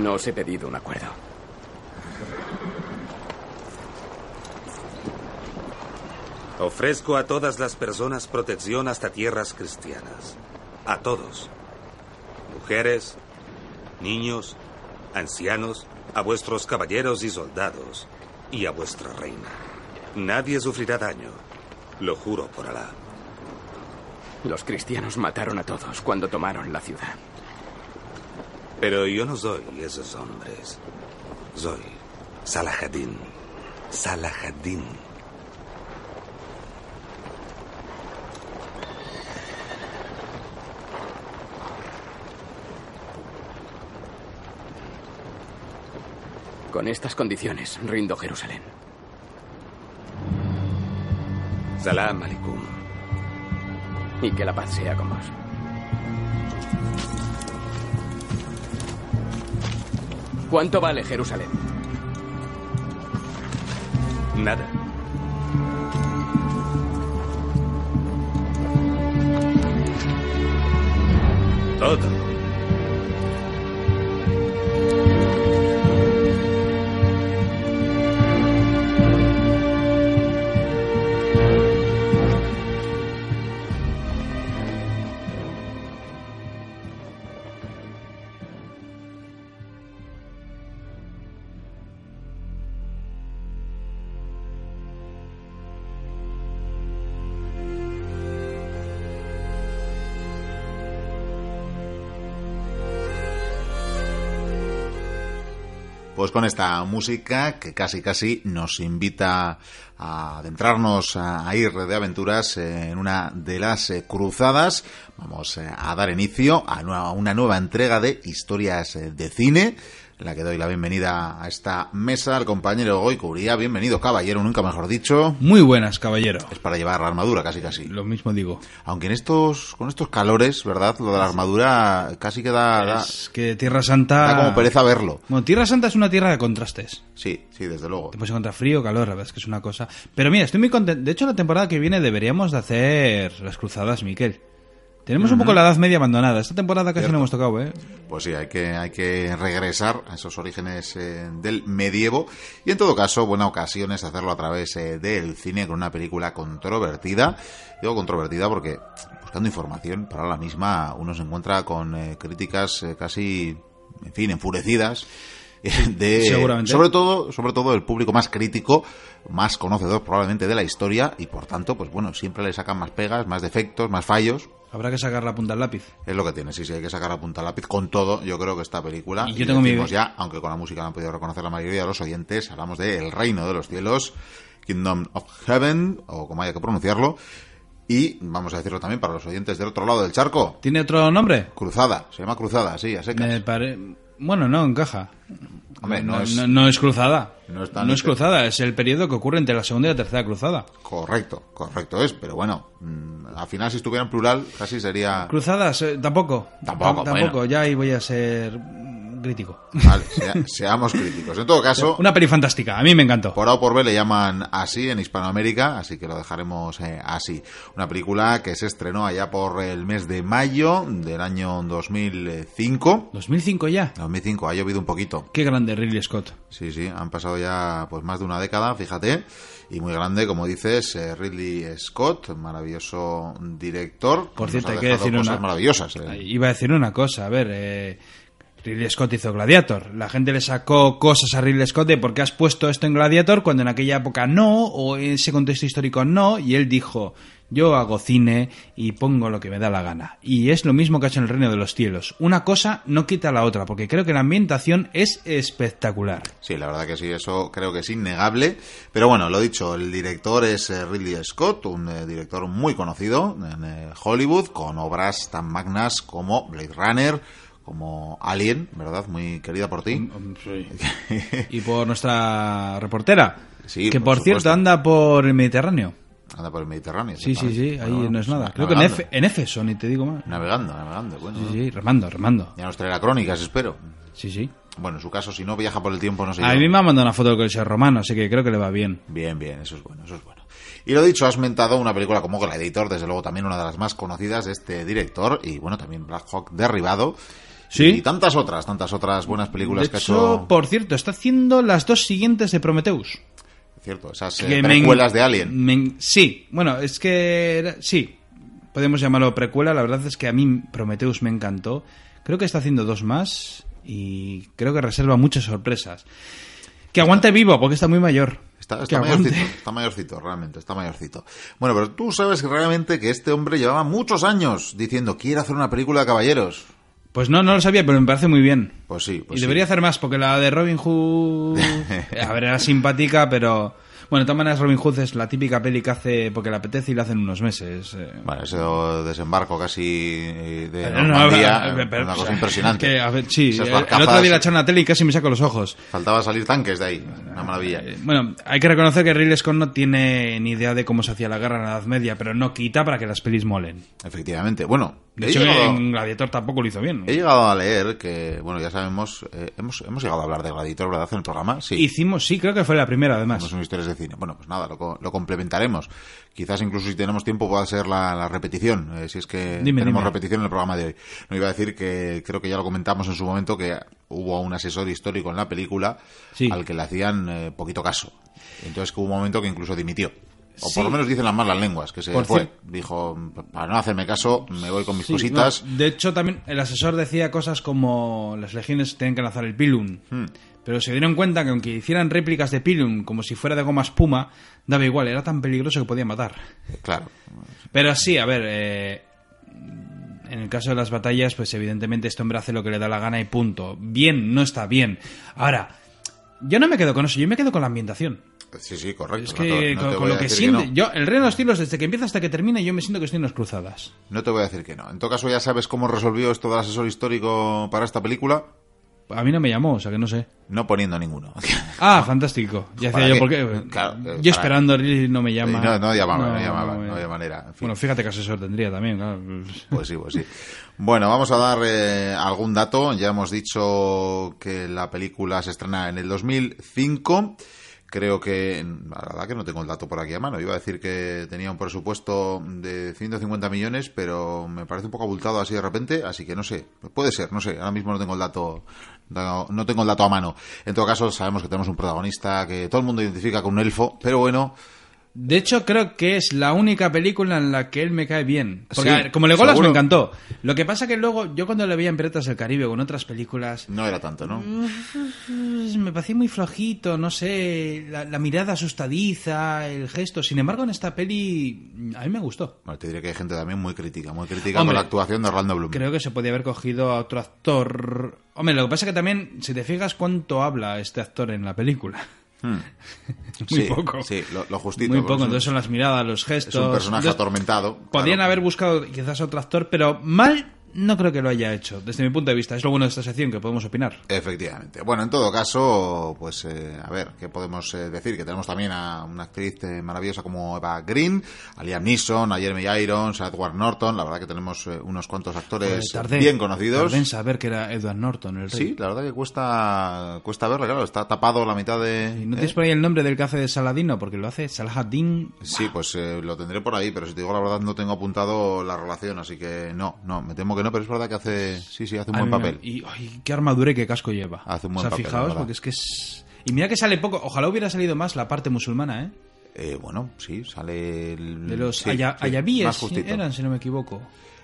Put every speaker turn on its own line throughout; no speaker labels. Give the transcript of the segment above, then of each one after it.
No os he pedido un acuerdo.
Ofrezco a todas las personas protección hasta tierras cristianas. A todos. Mujeres, niños, ancianos, a vuestros caballeros y soldados, y a vuestra reina. Nadie sufrirá daño. Lo juro por Alá.
Los cristianos mataron a todos cuando tomaron la ciudad.
Pero yo no soy esos hombres. Soy Salahadin. Salahadin.
Con estas condiciones, rindo Jerusalén.
Salam alaikum.
Y que la paz sea con vos. ¿Cuánto vale Jerusalén?
Pues con esta música que casi casi nos invita a adentrarnos a ir de aventuras en una de las eh, cruzadas, vamos eh, a dar inicio a una nueva entrega de historias eh, de cine la que doy la bienvenida a esta mesa al compañero Goy Cubría. Bienvenido, caballero, nunca mejor dicho.
Muy buenas, caballero.
Es para llevar la armadura, casi casi.
Lo mismo digo.
Aunque en estos, con estos calores, ¿verdad? Lo de la armadura casi que da...
Es que Tierra Santa...
Da como pereza verlo.
Bueno, Tierra Santa es una tierra de contrastes.
Sí, sí, desde luego.
Te puedes encontrar frío, calor, la verdad es que es una cosa... Pero mira, estoy muy contento. De hecho, la temporada que viene deberíamos de hacer las cruzadas, Miquel. Tenemos un poco la Edad Media abandonada. Esta temporada casi no hemos tocado, ¿eh?
Pues sí, hay que, hay que regresar a esos orígenes eh, del medievo. Y en todo caso, buena ocasión es hacerlo a través eh, del cine con una película controvertida. Digo controvertida porque buscando información para la misma uno se encuentra con eh, críticas casi, en fin, enfurecidas. De,
Seguramente.
sobre todo sobre todo el público más crítico más conocedor probablemente de la historia y por tanto pues bueno siempre le sacan más pegas más defectos más fallos
Habrá que sacar la punta al lápiz.
es lo que tiene, sí, sí, hay que sacar la punta al lápiz. Con todo, yo creo que esta película,
Y yo tengo mi-
ya, aunque con la música no han podido reconocer la mayoría de los oyentes, hablamos de El Reino de los Cielos, Kingdom of Heaven, o como haya que pronunciarlo, y vamos a decirlo también para los oyentes del otro lado del charco,
¿Tiene otro nombre?
Cruzada, se llama Cruzada, sí, a secas.
Me pare- Bueno, no, encaja.
Hombre, no,
no,
es...
no- no es cruzada.
no
es cruzada, es el periodo que ocurre entre la segunda y la tercera cruzada.
Correcto, correcto es, pero bueno, mm, al final si estuviera en plural casi sería...
Cruzadas, eh, tampoco.
Tampoco,
Tam- Tampoco,
bueno.
ya ahí voy a ser crítico.
Vale, sea- seamos críticos. En todo caso,
Una peli fantástica, a mí me encantó.
Por A o por B le llaman así en Hispanoamérica, así que lo dejaremos eh, así. Una película que se estrenó allá por el mes de mayo del año 2005.
2005 ya.
2005, ha llovido un poquito.
Qué grande Ridley Scott.
Sí, sí, han pasado ya pues más de una década, fíjate. Y muy grande, como dices, eh, Ridley Scott, maravilloso director.
Por cierto,
ha
hay que decir
cosas
una-
maravillosas. eh.
Iba a decir una cosa, a ver, eh, Ridley Scott hizo Gladiator. La gente le sacó cosas a Ridley Scott de por qué has puesto esto en Gladiator cuando en aquella época no, o en ese contexto histórico no, y él dijo, yo hago cine y pongo lo que me da la gana. Y es lo mismo que ha hecho en el Reino de los Cielos. Una cosa no quita la otra, porque creo que la ambientación es espectacular.
Sí, la verdad que sí, eso creo que es innegable. Pero bueno, lo dicho, el director es eh, Ridley Scott, un eh, director muy conocido en eh, Hollywood, con obras tan magnas como Blade Runner, como Alien, ¿verdad? Muy querida por ti.
Y por nuestra reportera,
Sí,
que
por
por, cierto anda por el Mediterráneo.
Anda por el Mediterráneo.
Sí, sí, sí, ahí
Bueno,
no es
pues,
nada. Creo que en Éfeso, ni te digo más.
Navegando, navegando, bueno.
Sí, sí, remando, remando.
Ya nos traerá crónicas, espero.
Sí, sí.
Bueno, en su caso, si no viaja por el tiempo, no sé
A
yo.
mí me ha mandado una foto del Coliseo Romano, así que creo que le va bien.
Bien, bien, eso es bueno, eso es bueno. Y lo dicho, has mentado una película como Gladiator, desde luego también una de las más conocidas de este director, y bueno, también Black Hawk Derribado.
Sí.
Y tantas otras, tantas otras buenas películas
De
que ha
hecho, por cierto, está haciendo las dos siguientes de Prometheus.
Cierto, esas eh, precuelas de Alien.
me sí, bueno, es que sí, podemos llamarlo precuela. La verdad es que a mí Prometheus me encantó. Creo que está haciendo dos más y creo que reserva muchas sorpresas. Que aguante vivo, porque está muy mayor.
Está, está mayorcito, está mayorcito, realmente, está mayorcito. Bueno, pero tú sabes que realmente que este hombre llevaba muchos años diciendo, quiere hacer una película de caballeros.
Pues no, no lo sabía, pero me parece muy bien.
Pues sí, pues
y
sí.
debería hacer más, porque la de Robin Hood. A ver, era simpática, pero. Bueno, de todas maneras, Robin Hood es la típica peli que hace porque le apetece y la hace en unos meses. eh.
Bueno, ese desembarco casi de
no,
Normandía,
ver,
eh,
pero,
una cosa impresionante.
que, a ver, sí, el, otro día la echaron a la tele y casi me saco los ojos.
Faltaba salir tanques de ahí, una maravilla.
Eh, Bueno, hay que reconocer que Ridley Scott no tiene ni idea de cómo se hacía la guerra en la Edad Media, pero no quita para que las pelis molen.
Efectivamente. Bueno,
De
he
hecho,
llegado,
en Gladiator tampoco lo hizo bien.
he llegado a leer que, bueno, ya sabemos, eh, hemos, hemos llegado a hablar de Gladiator, ¿verdad? En el programa, sí.
Hicimos, sí, creo que fue la primera, además.
son historias de cine. Bueno, pues nada, lo, lo complementaremos. Quizás incluso si tenemos tiempo pueda ser la, la repetición, eh, si es que
Dime,
tenemos
dime.
repetición en el programa de hoy. No iba a decir que creo que ya lo comentamos en su momento que hubo un asesor histórico en la película
Sí.
al que le hacían eh, poquito caso. Entonces que hubo un momento que incluso dimitió. O
Sí.
por lo menos dicen las malas lenguas, que se
Por
fue. Dijo, para no hacerme caso, me voy con mis
Sí,
cositas.
no, de hecho, también el asesor decía cosas como las legiones tienen que lanzar el pilum.
Hmm.
Pero se dieron cuenta que aunque hicieran réplicas de pilum como si fuera de goma espuma, daba igual, era tan peligroso que podía matar.
Claro.
Pero sí, a ver, eh, en el caso de las batallas, pues evidentemente este hombre hace lo que le da la gana y punto. Bien, no está bien. Ahora, yo no me quedo con eso, yo me quedo con la ambientación.
Sí, sí, correcto.
Es
no te-
que
no
con, lo que
no.
yo, el reino de los cielos, desde que empieza hasta que termina, yo me siento que estoy en las cruzadas.
No te voy a decir que no. En todo caso, ya sabes cómo resolvió esto del asesor histórico para esta película.
A mí no me llamó, o sea que no sé.
No poniendo ninguno.
Ah, fantástico. Ya
¿Para
decía yo
qué?
por qué.
Claro, eh,
yo esperando, Lili no me llama.
No, no llamaba, no,
No,
llamaba,
no, eh.
había manera. en fin.
Bueno, fíjate que asesor tendría también, claro.
Pues sí, pues sí. Bueno, vamos a dar eh, algún dato. Ya hemos dicho que la película se estrena en el 2005. Creo que, la verdad que no tengo el dato por aquí a mano. Iba a decir que tenía un presupuesto de 150 millones, pero me parece un poco abultado así de repente, así que no sé. Puede ser, no sé. Ahora mismo no tengo el dato, no, tengo el dato a mano. En todo caso, sabemos que tenemos un protagonista que todo el mundo identifica con un elfo, pero bueno,
De hecho, creo que es la única película en la que él me cae bien. Porque,
Sí,
a ver, como Legolas
seguro.
me encantó. Lo que pasa que luego, yo cuando le veía en Piratas del Caribe o en otras películas,
no era tanto, ¿no?
pues, me parecía muy flojito, no sé, la, la mirada asustadiza, el gesto. Sin embargo, en esta peli, a mí me gustó.
Bueno, te diré que hay gente también muy crítica, muy crítica
Hombre,
con la actuación de Orlando Bloom.
Creo que se podía haber cogido a otro actor. Hombre, lo que pasa que también, si te fijas cuánto habla este actor en la película. Muy
sí,
poco.
Sí, lo, lo justito.
Muy poco,
un-
entonces son las miradas, los gestos.
Es un personaje
Entonces,
atormentado.
Podrían
claro.
haber buscado quizás otro actor, pero mal no creo que lo haya hecho, desde mi punto de vista. Es lo bueno de esta sección, que podemos opinar.
Efectivamente. Bueno, en todo caso, pues eh, a ver, ¿qué podemos eh, decir? Que tenemos también a una actriz eh, maravillosa como Eva Green, a Liam Neeson, a Jeremy Irons, a Edward Norton. La verdad que tenemos eh, unos cuantos actores
tardé-
bien conocidos.
tardé en saber que era Edward Norton, el rey.
Sí, la verdad que cuesta cuesta verle, claro, está tapado la mitad de...
¿Y ¿No tienes por ahí el nombre del que hace de Saladino? Porque lo hace Salahaddin.
Sí, pues lo tendré por ahí, pero si te digo la verdad no tengo apuntado la relación, así que no, no, me temo que no, pero es verdad que hace, sí, sí, hace un buen papel.
Y ay, qué armadura y qué casco lleva.
Hace un buen
o sea,
papel,
fijaos, porque es que es... Y mira que sale poco. Ojalá hubiera salido más la parte musulmana, ¿eh?
Eh, bueno, sí, sale el...
De los
sí,
aya-
sí,
ayabíes eran, si no me equivoco.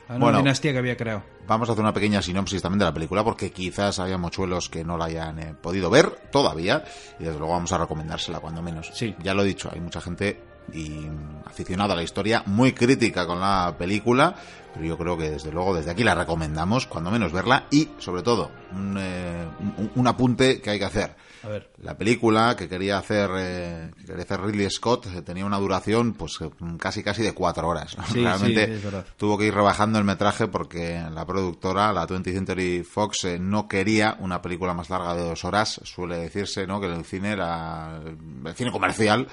Nueva
Bueno.
dinastía que había creado.
Vamos a hacer una pequeña sinopsis también de la película porque quizás haya mochuelos que no la hayan eh, podido ver todavía y desde luego vamos a recomendársela cuando menos.
Sí.
Ya lo he dicho, hay mucha gente y mm, aficionada a la historia, muy crítica con la película, pero yo creo que desde luego desde aquí la recomendamos cuando menos verla y sobre todo un, eh, un- un apunte que hay que hacer.
A ver.
La película que quería hacer, eh, que quería hacer Ridley Scott eh, tenía una duración pues eh, casi casi de cuatro horas.
Sí,
Realmente
sí,
tuvo que ir rebajando el metraje porque la productora, la 20th Century Fox, eh, no quería una película más larga de dos horas. Suele decirse ¿no? que el cine, la- el cine comercial,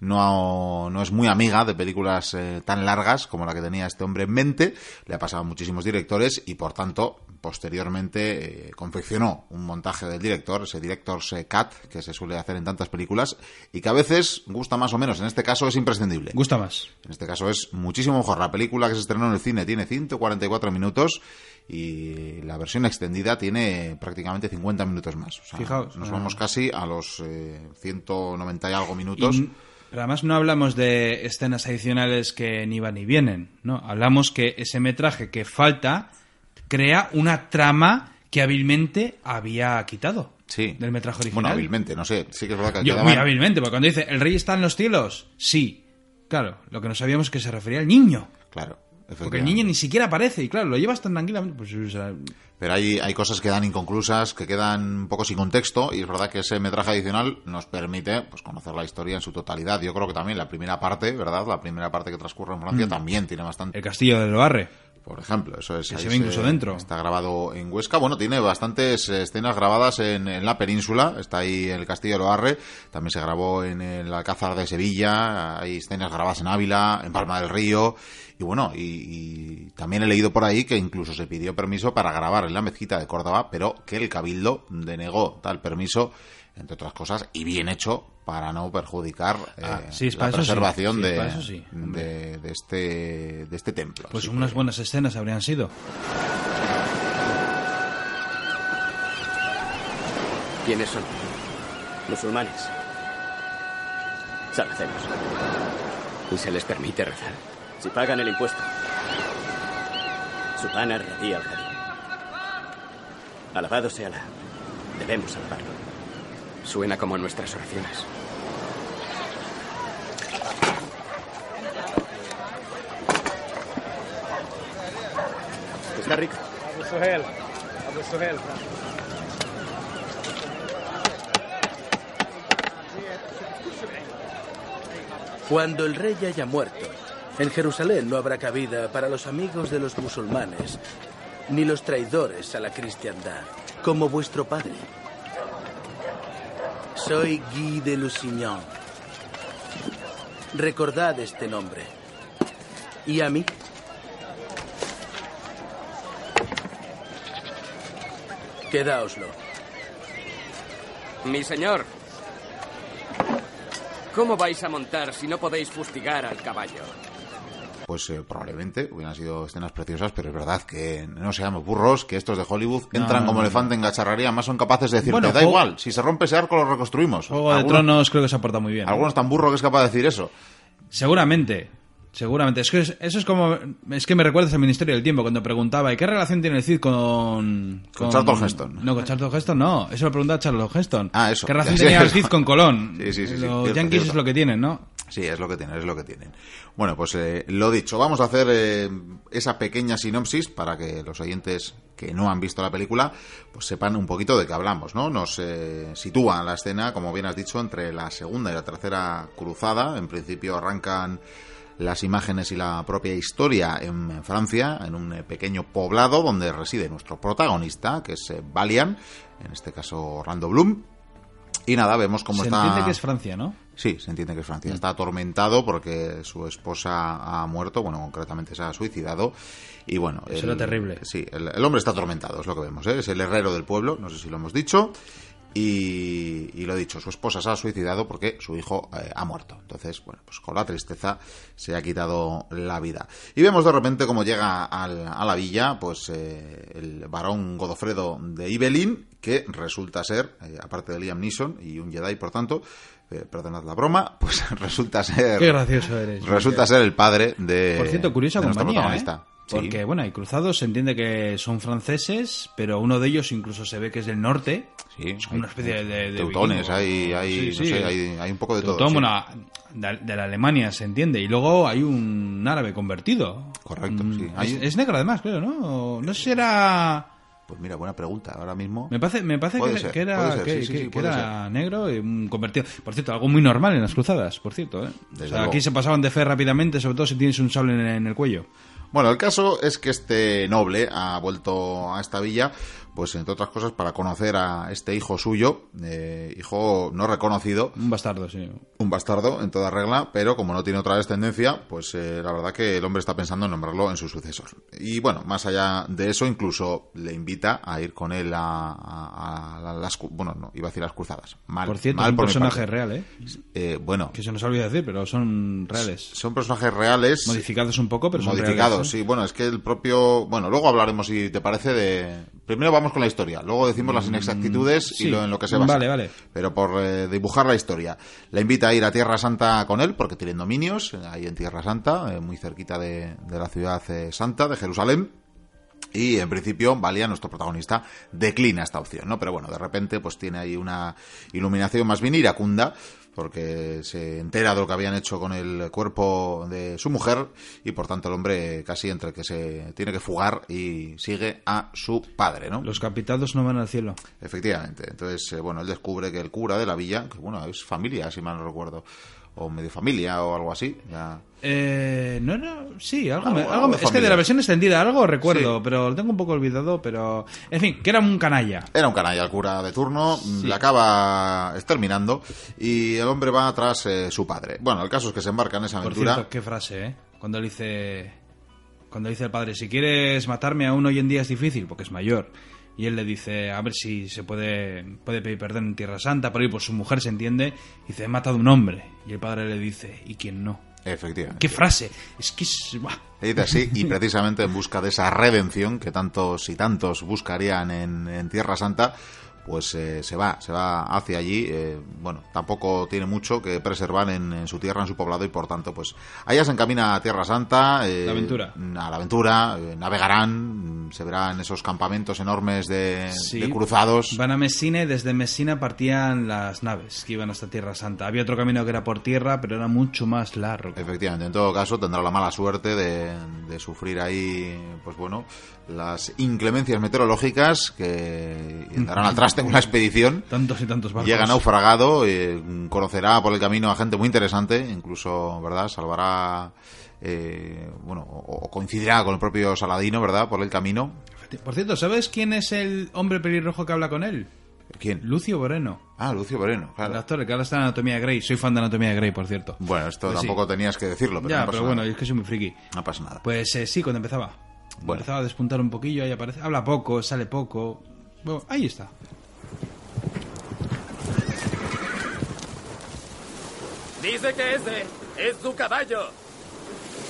no, no es muy amiga de películas eh, tan largas como la que tenía este hombre en mente. Le ha pasado a muchísimos directores y, por tanto, posteriormente eh, confeccionó un montaje del director, ese director's cut que se suele hacer en tantas películas y que a veces gusta más o menos. En este caso es imprescindible.
Gusta más.
En este caso es muchísimo mejor. La película que se estrenó en el cine tiene 144 minutos y la versión extendida tiene prácticamente 50 minutos más. O sea,
Fijaos,
nos
ah.
vamos casi a los eh, 190 y algo minutos.
Y- pero además no hablamos de escenas adicionales que ni van ni vienen, ¿no? Hablamos que ese metraje que falta crea una trama que hábilmente había quitado
Sí.
del metraje original.
Bueno, hábilmente, no sé. Sí que es verdad que
Yo,
quedaban-
muy hábilmente, porque cuando dice, ¿el rey está en los cielos? Sí. Claro, lo que no sabíamos es que se refería al niño.
Claro.
Porque el niño ni siquiera aparece, y claro, lo llevas tan tranquilamente. Pues, o sea,
Pero hay, hay cosas que quedan inconclusas, que quedan un poco sin contexto, y es verdad que ese metraje adicional nos permite pues, conocer la historia en su totalidad. Yo creo que también la primera parte, ¿verdad? La primera parte que transcurre en
Mm.
Francia también tiene bastante.
el castillo de Loarre.
Por ejemplo, eso es.
Que
ahí
se ve incluso dentro.
Está grabado en Huesca. Bueno, tiene bastantes escenas grabadas en, en la península. Está ahí el Castillo de Loarre. También se grabó en el Alcázar de Sevilla. Hay escenas grabadas en Ávila, en Palma del Río. Y bueno, y, y también he leído por ahí que incluso se pidió permiso para grabar en la mezquita de Córdoba, pero que el Cabildo denegó tal permiso, entre otras cosas, y bien hecho para no perjudicar eh,
Ah, sí,
la preservación
Sí,
de,
para eso sí, hombre.
de, de este, de este templo.
Pues unas
que-
buenas escenas habrían sido.
¿Quiénes son?
Musulmanes. Saracenos.
¿Y se les permite rezar?
Si pagan el impuesto. Subhana Radí al. Alabado sea Alá. Debemos alabarlo.
Suena como nuestras oraciones.
Está rico.
Cuando el rey haya muerto, en Jerusalén no habrá cabida para los amigos de los musulmanes, ni los traidores a la cristiandad, como vuestro padre. Soy Guy de Lusignan. Recordad este nombre. ¿Y a mí? Quedaoslo.
Mi señor. ¿Cómo vais a montar si no podéis fustigar al caballo?
Pues eh, probablemente hubieran sido escenas preciosas, pero es verdad que no seamos burros, que estos de Hollywood entran
no,
como elefante en cacharrería, más son capaces de decirte,
Bueno,
da igual, si se rompe ese arco lo reconstruimos.
Juego de Tronos creo que se ha portado muy bien.
Algunos tan burro que es capaz de decir eso.
Seguramente. Seguramente. Es que es- eso es como. Es que me recuerdas al Ministerio del Tiempo cuando preguntaba: ¿y qué relación tiene el Cid con.
Con Charlton Heston.
No, con Charlton Heston no. Eso lo preguntaba Charlton Heston.
Ah, eso.
¿Qué relación tenía el. Cid con Colón?
Sí, sí, sí.
Los yankees
cierto.
es lo que tienen, ¿no?
Sí, es lo que tienen, es lo que tienen. Bueno, pues eh, lo dicho, vamos a hacer eh, esa pequeña sinopsis para que los oyentes que no han visto la película pues sepan un poquito de qué hablamos, ¿no? Nos eh, sitúa la escena, como bien has dicho, entre la segunda y la tercera cruzada. En principio arrancan las imágenes y la propia historia en Francia, en un eh, pequeño poblado donde reside nuestro protagonista, que es eh, Valiant, en este caso Orlando Bloom. Y nada, vemos cómo
Se
está...
entiende que es Francia, ¿no?
Sí, se entiende que es Francia. Está atormentado porque su esposa ha muerto, bueno, concretamente se ha suicidado. Y bueno.
Eso era terrible.
Sí, el, el hombre está atormentado, es lo que vemos, ¿eh? Es el herrero del pueblo, no sé si lo hemos dicho. Y, y lo dicho, su esposa se ha suicidado porque su hijo eh, ha muerto. Entonces, bueno, pues con la tristeza se ha quitado la vida. Y vemos de repente cómo llega al- a la villa, pues eh, el varón Godofredo de Ibelin, que resulta ser, eh, aparte de Liam Neeson y un Jedi, por tanto, eh, perdonad la broma, pues resulta ser.
Qué gracioso eres.
Resulta ser el padre de.
Por cierto, curiosa compañía, ¿eh?
Sí.
Porque, bueno, hay cruzados, se entiende que son franceses, pero uno de ellos incluso se ve que es del norte.
Sí,
es como una especie de... de,
teutones, hay, hay,
Sí,
no
sí.
sé, hay, hay un poco de todo.
Teutón, bueno, de, la Alemania se entiende. Y luego hay un árabe convertido.
Correcto,
Mm,
sí.
Es,
Hay-
es negro además, creo, ¿no? No sé si era...
Pues mira, buena pregunta. Ahora mismo.
Me parece, me parece que,
ser,
que era,
ser,
que,
sí, sí,
que-
sí,
que
puede
era negro y un convertido. Por cierto, algo muy normal en las cruzadas, por cierto. ¿eh? O sea, aquí se pasaban de fe rápidamente, sobre todo si tienes un sable en el cuello.
Bueno, el caso es que este noble ha vuelto a esta villa pues entre otras cosas para conocer a este hijo suyo, eh, hijo no reconocido,
Un bastardo, sí.
un bastardo en toda regla, pero como no tiene otra descendencia, pues eh, la verdad que el hombre está pensando en nombrarlo en su sucesor. Y bueno, más allá de eso, incluso le invita a ir con él a, a- a las, bueno, no, iba a decir las cruzadas. Mal,
Por cierto,
mal
un
por
personaje real, ¿eh?
Eh, bueno,
Que se nos olvida decir, pero son reales.
son personajes reales.
Modificados un poco, pero son
modificados,
reales.
sí. Bueno, es que el propio. Bueno, luego hablaremos, si te parece, de. Primero vamos con la historia, luego decimos las inexactitudes y
Mm, sí.
lo en lo que se basa.
Vale, vale.
Pero por eh, dibujar la historia. La invita a ir a Tierra Santa con él, porque tienen dominios, eh, ahí en Tierra Santa, eh, muy cerquita de, de la ciudad eh, santa, de Jerusalén. Y en principio, Valia, nuestro protagonista, declina esta opción, ¿no? Pero bueno, de repente, pues tiene ahí una iluminación más bien iracunda, porque se entera de lo que habían hecho con el cuerpo de su mujer, y por tanto el hombre casi entre que se tiene que fugar y sigue a su padre, ¿no?
Los capitados no van al cielo.
Efectivamente. Entonces, eh, bueno, él descubre que el cura de la villa, que bueno, es familia, si mal no recuerdo, o medio familia o algo así, ya.
Eh, no, no, sí, algo,
Algo-
me- algo es que de la versión extendida algo recuerdo,
Sí.
pero lo tengo un poco olvidado, pero en fin, que era un canalla.
Era un canalla el cura de turno,
Sí.
le acaba exterminando y el hombre va tras eh, su padre. Bueno, el caso es que se embarca en esa
Por
aventura.
cierto, qué frase, ¿eh? Cuando le dice cuando dice el padre, si quieres matarme aún hoy en día es difícil, porque es mayor. Y él le dice, a ver si se puede, puede pedir perdón en Tierra Santa, ahí pues su mujer se entiende, y dice, he matado a un hombre. Y el padre le dice, ¿y quién no?
Efectivamente.
¿Qué frase? Es que es...
Y dice así, y precisamente en busca de esa redención que tantos y tantos buscarían en, en Tierra Santa, pues eh, se va, se va hacia allí. eh, bueno, tampoco tiene mucho que preservar en, en su tierra, en su poblado, y por tanto, pues allá se encamina a Tierra Santa. eh,
La aventura.
A la aventura, eh, navegarán, mm, se verán esos campamentos enormes de,
Sí.
de cruzados.
Van a Messina y desde Messina partían las naves que iban hasta Tierra Santa. Había otro camino que era por tierra, pero era mucho más largo.
Efectivamente, en todo caso tendrá la mala suerte de, de sufrir ahí, pues bueno, las inclemencias meteorológicas que darán al traste con la expedición.
Tantos y tantos barcos.
Llega naufragado, eh, conocerá por el camino a gente muy interesante, incluso, ¿verdad? Salvará, eh, bueno, o, o coincidirá con el propio Saladino, ¿verdad? Por el camino.
Por cierto, ¿sabes quién es el hombre pelirrojo que habla con él?
¿Quién?
Lucio Moreno.
Ah, Lucio Moreno,
El
claro.
actor que ahora está en Anatomía de Grey. Soy fan de Anatomía de Grey, por cierto.
Bueno, esto
Pues sí.
tampoco tenías que decirlo, pero
ya,
no pasa
pero bueno,
nada.
es que soy muy friki.
No pasa nada.
Pues eh, sí, cuando empezaba.
Bueno.
Empezaba a despuntar un poquillo, ahí aparece. Habla poco, sale poco. Bueno, ahí está.
Dice que ese es su caballo,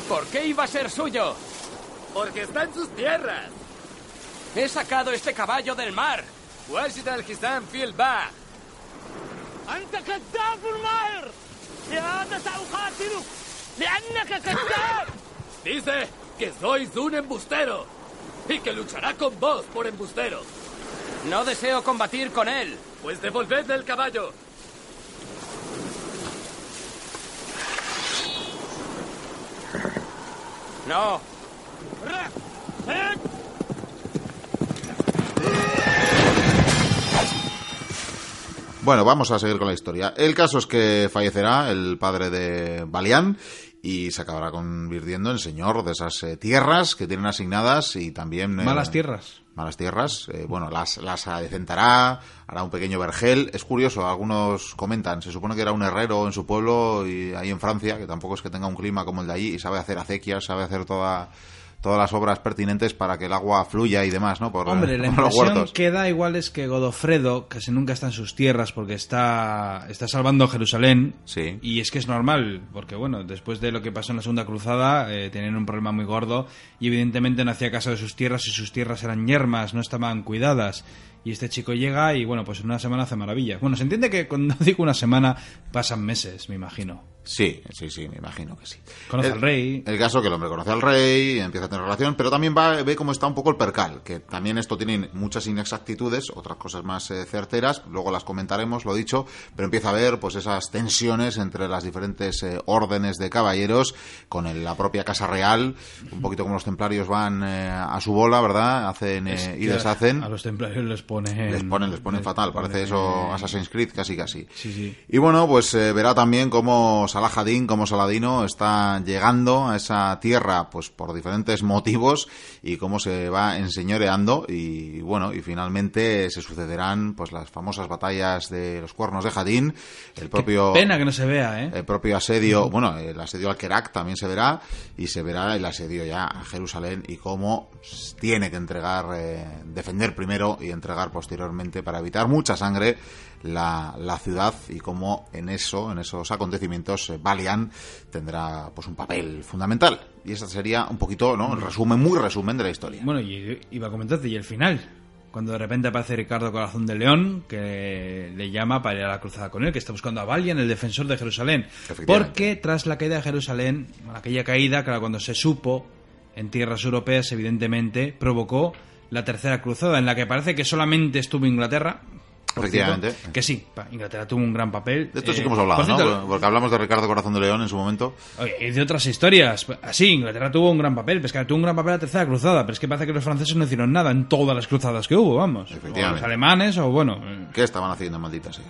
¿Por qué iba a ser suyo?
porque está en sus tierras.
He sacado este caballo del mar.
واجد الحزام في الباع
أنت كذاب ماهر لهذا سأقاتلك لأنك كذاب
Dice que sois un embustero y que luchará con vos por embustero.
No deseo combatir con él.
Pues devolvedle el caballo.
No.
Bueno, vamos a seguir con la historia. El caso es que fallecerá el padre de Balián y se acabará convirtiendo en señor de esas eh, tierras que tienen asignadas y también... eh,
Malas tierras.
Malas tierras. eh, bueno, las, las adecentará, hará un pequeño vergel. Es curioso, algunos comentan, se supone que era un herrero en su pueblo y ahí en Francia, que tampoco es que tenga un clima como el de allí y sabe hacer acequias, sabe hacer toda todas las obras pertinentes para que el agua fluya y demás, ¿no? Por,
Hombre, la
por
impresión que da igual es que Godofredo casi nunca está en sus tierras porque está, está salvando Jerusalén.
Sí.
Y es que es normal, porque bueno, después de lo que pasó en la Segunda Cruzada, eh, tenían un problema muy gordo y evidentemente no hacía caso de sus tierras y sus tierras eran yermas, no estaban cuidadas. Y este chico llega y bueno, pues en una semana hace maravillas. Bueno, se entiende que cuando digo una semana pasan meses, me imagino.
Sí, sí, sí, me imagino que sí.
Conoce
el,
al rey.
El caso que el hombre conoce al rey, empieza a tener relación, pero también va, ve cómo está un poco el percal, que también esto tiene muchas inexactitudes, otras cosas más eh, certeras, luego las comentaremos, lo dicho, pero empieza a ver pues esas tensiones entre las diferentes eh, órdenes de caballeros, con el- la propia Casa Real, un poquito como los templarios van eh, a su bola, ¿verdad? Hacen eh,
Es
y
que
deshacen.
A los templarios les ponen...
Les ponen, les ponen fatal. Parece eso Assassin's Creed casi casi.
Sí, sí.
Y bueno, pues eh, verá también cómo Salah Hadin, como Saladino, está llegando a esa tierra, pues por diferentes motivos y cómo se va enseñoreando y bueno, y finalmente se sucederán pues las famosas batallas de los cuernos de Hadin, el propio
Pena que no se vea, ¿eh?
el propio asedio, bueno, el asedio al Kerak también se verá y se verá el asedio ya a Jerusalén y cómo tiene que entregar, eh, defender primero y entregar posteriormente para evitar mucha sangre la, la ciudad y cómo en eso, en esos acontecimientos, eh, Balian tendrá pues un papel fundamental. Y ese sería un poquito, ¿no? El resumen, muy resumen de la historia.
Bueno, y iba a comentarte, y el final. Cuando de repente aparece Ricardo Corazón de León, que le llama para ir a la cruzada con él, que está buscando a Balian, el defensor de Jerusalén. Porque tras la caída de Jerusalén, aquella caída, claro, cuando se supo en tierras europeas, evidentemente, provocó la tercera cruzada, en la que parece que solamente estuvo Inglaterra.
Efectivamente.
cierto, que sí, Inglaterra tuvo un gran papel.
De esto sí
Eh,
que hemos hablado,
por
¿no? Porque hablamos de Ricardo Corazón de León en su momento.
Y de otras historias. Así, Inglaterra tuvo un gran papel, pero es que tuvo un gran papel la tercera cruzada, pero es que parece que los franceses no hicieron nada en todas las cruzadas que hubo, vamos.
Efectivamente.
O los alemanes, o bueno. eh.
¿Qué estaban haciendo, maldita sea?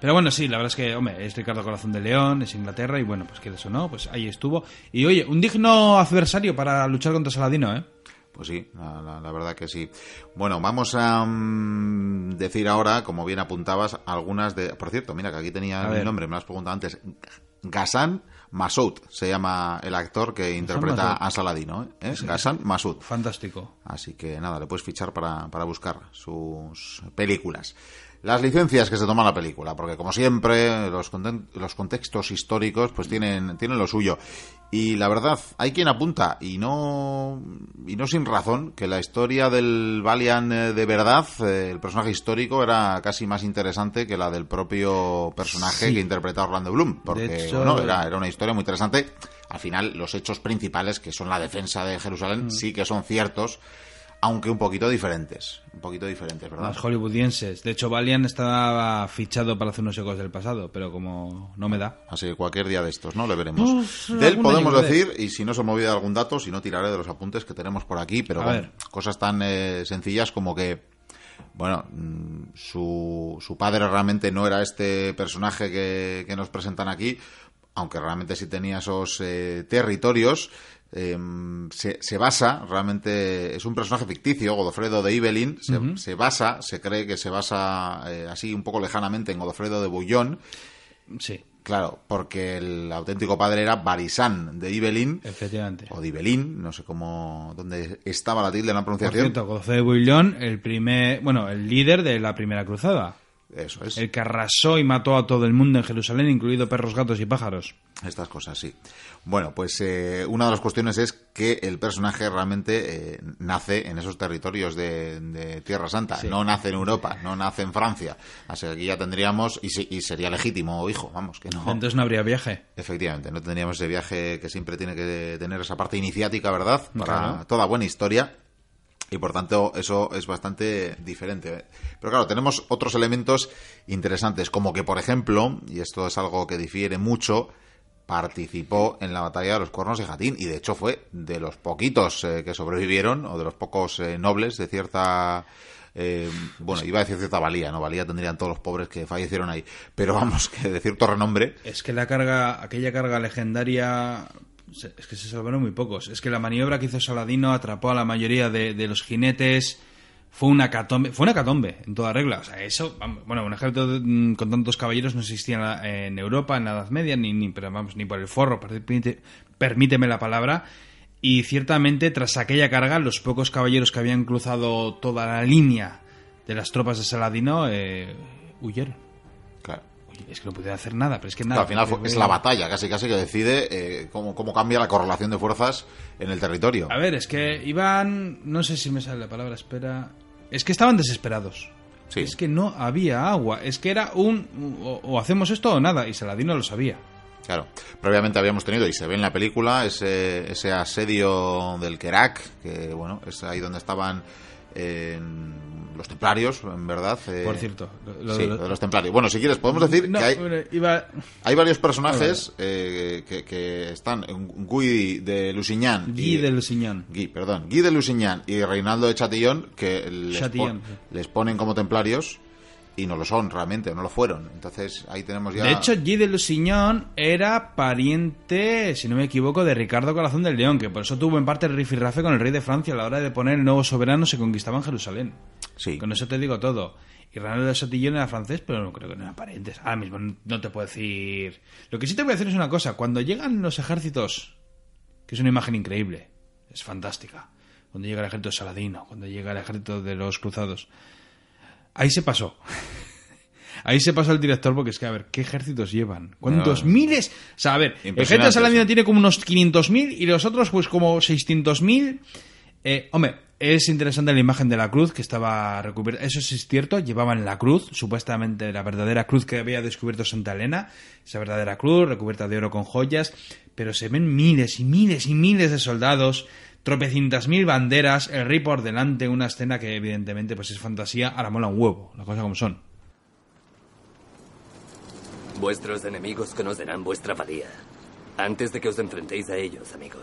Pero bueno, sí, la verdad es que, hombre, es Ricardo Corazón de León, es Inglaterra, y bueno, pues que eso no, pues ahí estuvo. Y oye, un digno adversario para luchar contra Saladino, ¿eh?
Pues sí, la, la- la verdad que sí. Bueno, vamos a mm, decir ahora, como bien apuntabas, algunas de... Por cierto, mira que aquí tenía el nombre, me lo has preguntado antes. Ghassan Masoud se llama el actor que interpreta
Masoud.
a Saladino. ¿eh? Ghassan Masoud.
Fantástico.
Así que nada, le puedes fichar para, para buscar sus películas. Las licencias que se toma la película, porque como siempre, los, los contextos históricos pues tienen, tienen lo suyo. Y la verdad, hay quien apunta, y no, y no sin razón, que la historia del Valiant eh, de verdad, eh, el personaje histórico, era casi más interesante que la del propio personaje
Sí.
que interpreta Orlando Bloom. Porque
hecho-
bueno, era, era una historia muy interesante. Al final, los hechos principales, que son la defensa de Jerusalén, sí que son ciertos, aunque un poquito diferentes. Un poquito diferentes, ¿verdad?
Más hollywoodienses. De hecho, Valiant estaba fichado para hacer unos ecos del pasado, pero como no me da.
Así que cualquier día de estos, ¿no? Le veremos.
Pues,
de él podemos decir, y si no se me olvida algún dato, si no tiraré de los apuntes que tenemos por aquí, pero bueno, cosas tan eh, sencillas como que, bueno, mm, su, su padre realmente no era este personaje que, que nos presentan aquí, aunque realmente sí tenía esos eh, territorios. Eh, se, se basa, realmente es un personaje ficticio, Godofredo de Ibelin, se, se basa, se cree que se basa eh, así un poco lejanamente en Godofredo de Bouillon,
Sí,
Claro, porque el auténtico padre era Barisán de Ibelin,
efectivamente.
o de Ibelín, no sé cómo, dónde estaba la tilde en la
Por
pronunciación.
cierto, Godofredo de Bouillon, el primer, bueno, el líder de la primera cruzada.
Eso es.
El que arrasó y mató a todo el mundo en Jerusalén, incluido perros, gatos y pájaros.
Estas cosas, sí. Bueno, pues eh, una de las cuestiones es que el personaje realmente eh, nace en esos territorios de, de Tierra Santa.
Sí.
No nace en Europa, no nace en Francia. Así que aquí ya tendríamos, y, se- y sería legítimo, hijo, vamos, que no.
Entonces no habría viaje.
Efectivamente, no tendríamos ese viaje que siempre tiene que tener esa parte iniciática, ¿verdad? Para
Claro.
toda buena historia. Y por tanto, eso es bastante diferente. Pero claro, tenemos otros elementos interesantes, como que, por ejemplo, y esto es algo que difiere mucho, participó en la batalla de los cuernos de Jatín. Y de hecho fue de los poquitos eh, que sobrevivieron, o de los pocos eh, nobles de cierta. eh, bueno, iba a decir cierta valía, ¿no? Valía tendrían todos los pobres que fallecieron ahí. Pero vamos, que de cierto renombre.
Es que la carga, aquella carga legendaria, es que se salvaron muy pocos. Es que la maniobra que hizo Saladino atrapó a la mayoría de, los jinetes. Fue una catombe, fue una catombe en toda regla. O sea, eso, bueno, un ejército mm, con tantos caballeros no existía en Europa, en la Edad Media, ni, ni, pero vamos, ni por el forro, permite- permíteme la palabra. Y ciertamente, tras aquella carga, los pocos caballeros que habían cruzado toda la línea de las tropas de Saladino eh, huyeron.
Claro.
Oye, Es que no pudieron hacer nada, pero es que
Claro,
nada.
al final es la batalla, casi casi que decide eh, cómo, cómo cambia la correlación de fuerzas en el territorio.
A ver, es que iban. No sé si me sale la palabra, espera. Es que estaban desesperados.
Sí.
Es que no había agua. Es que era un. O, o hacemos esto o nada. Y Saladino lo sabía.
Claro. Previamente habíamos tenido, y se ve en la película, ese, ese asedio del Kerak, que bueno, es ahí donde estaban en los templarios, en verdad. eh,
Por cierto, lo- lo
sí,
de
lo
los-
de los templarios. Bueno, si quieres, podemos decir
No,
que hay,
bueno, iba-
hay varios personajes eh, que, que están. Guy de Lusignan.
Guy
y-
de Lusignan.
Guy, perdón. Guy de Lusignan y Reinaldo de Chatillon, que les,
Chatillon,
pon-
sí.
les ponen como templarios y no lo son realmente, no lo fueron. Entonces ahí tenemos ya.
De hecho, Guy de Lusignan era pariente, si no me equivoco, de Ricardo Corazón del León, que por eso tuvo en parte el rifirrafe con el rey de Francia a la hora de poner el nuevo soberano se conquistaba en Jerusalén.
Sí.
Con eso te digo todo. Y Reinaldo de Chatillon era francés, pero no creo que no eran parientes. Ahora mismo no- no te puedo decir... Lo que sí te voy a decir es una cosa. Cuando llegan los ejércitos, que es una imagen increíble, es fantástica. Cuando llega el ejército saladino, cuando llega el ejército de los cruzados. Ahí se pasó. Ahí se pasó el director porque es que, a ver, ¿qué ejércitos llevan? ¿Cuántos
No.
miles? O sea, a ver, el ejército
sí.
tiene como unos 500.000 y los otros pues como 600.000. Eh, hombre, es interesante la imagen de la cruz que estaba recubierta. Eso sí es cierto, llevaban la cruz, supuestamente la verdadera cruz que había descubierto Santa Elena. Esa verdadera cruz, recubierta de oro con joyas. Pero se ven miles y miles y miles de soldados, tropecientas mil banderas, el rey por delante, una escena que evidentemente pues es fantasía, ahora mola un huevo, las cosas como son.
Vuestros enemigos conocerán vuestra valía antes de que os enfrentéis a ellos, amigo.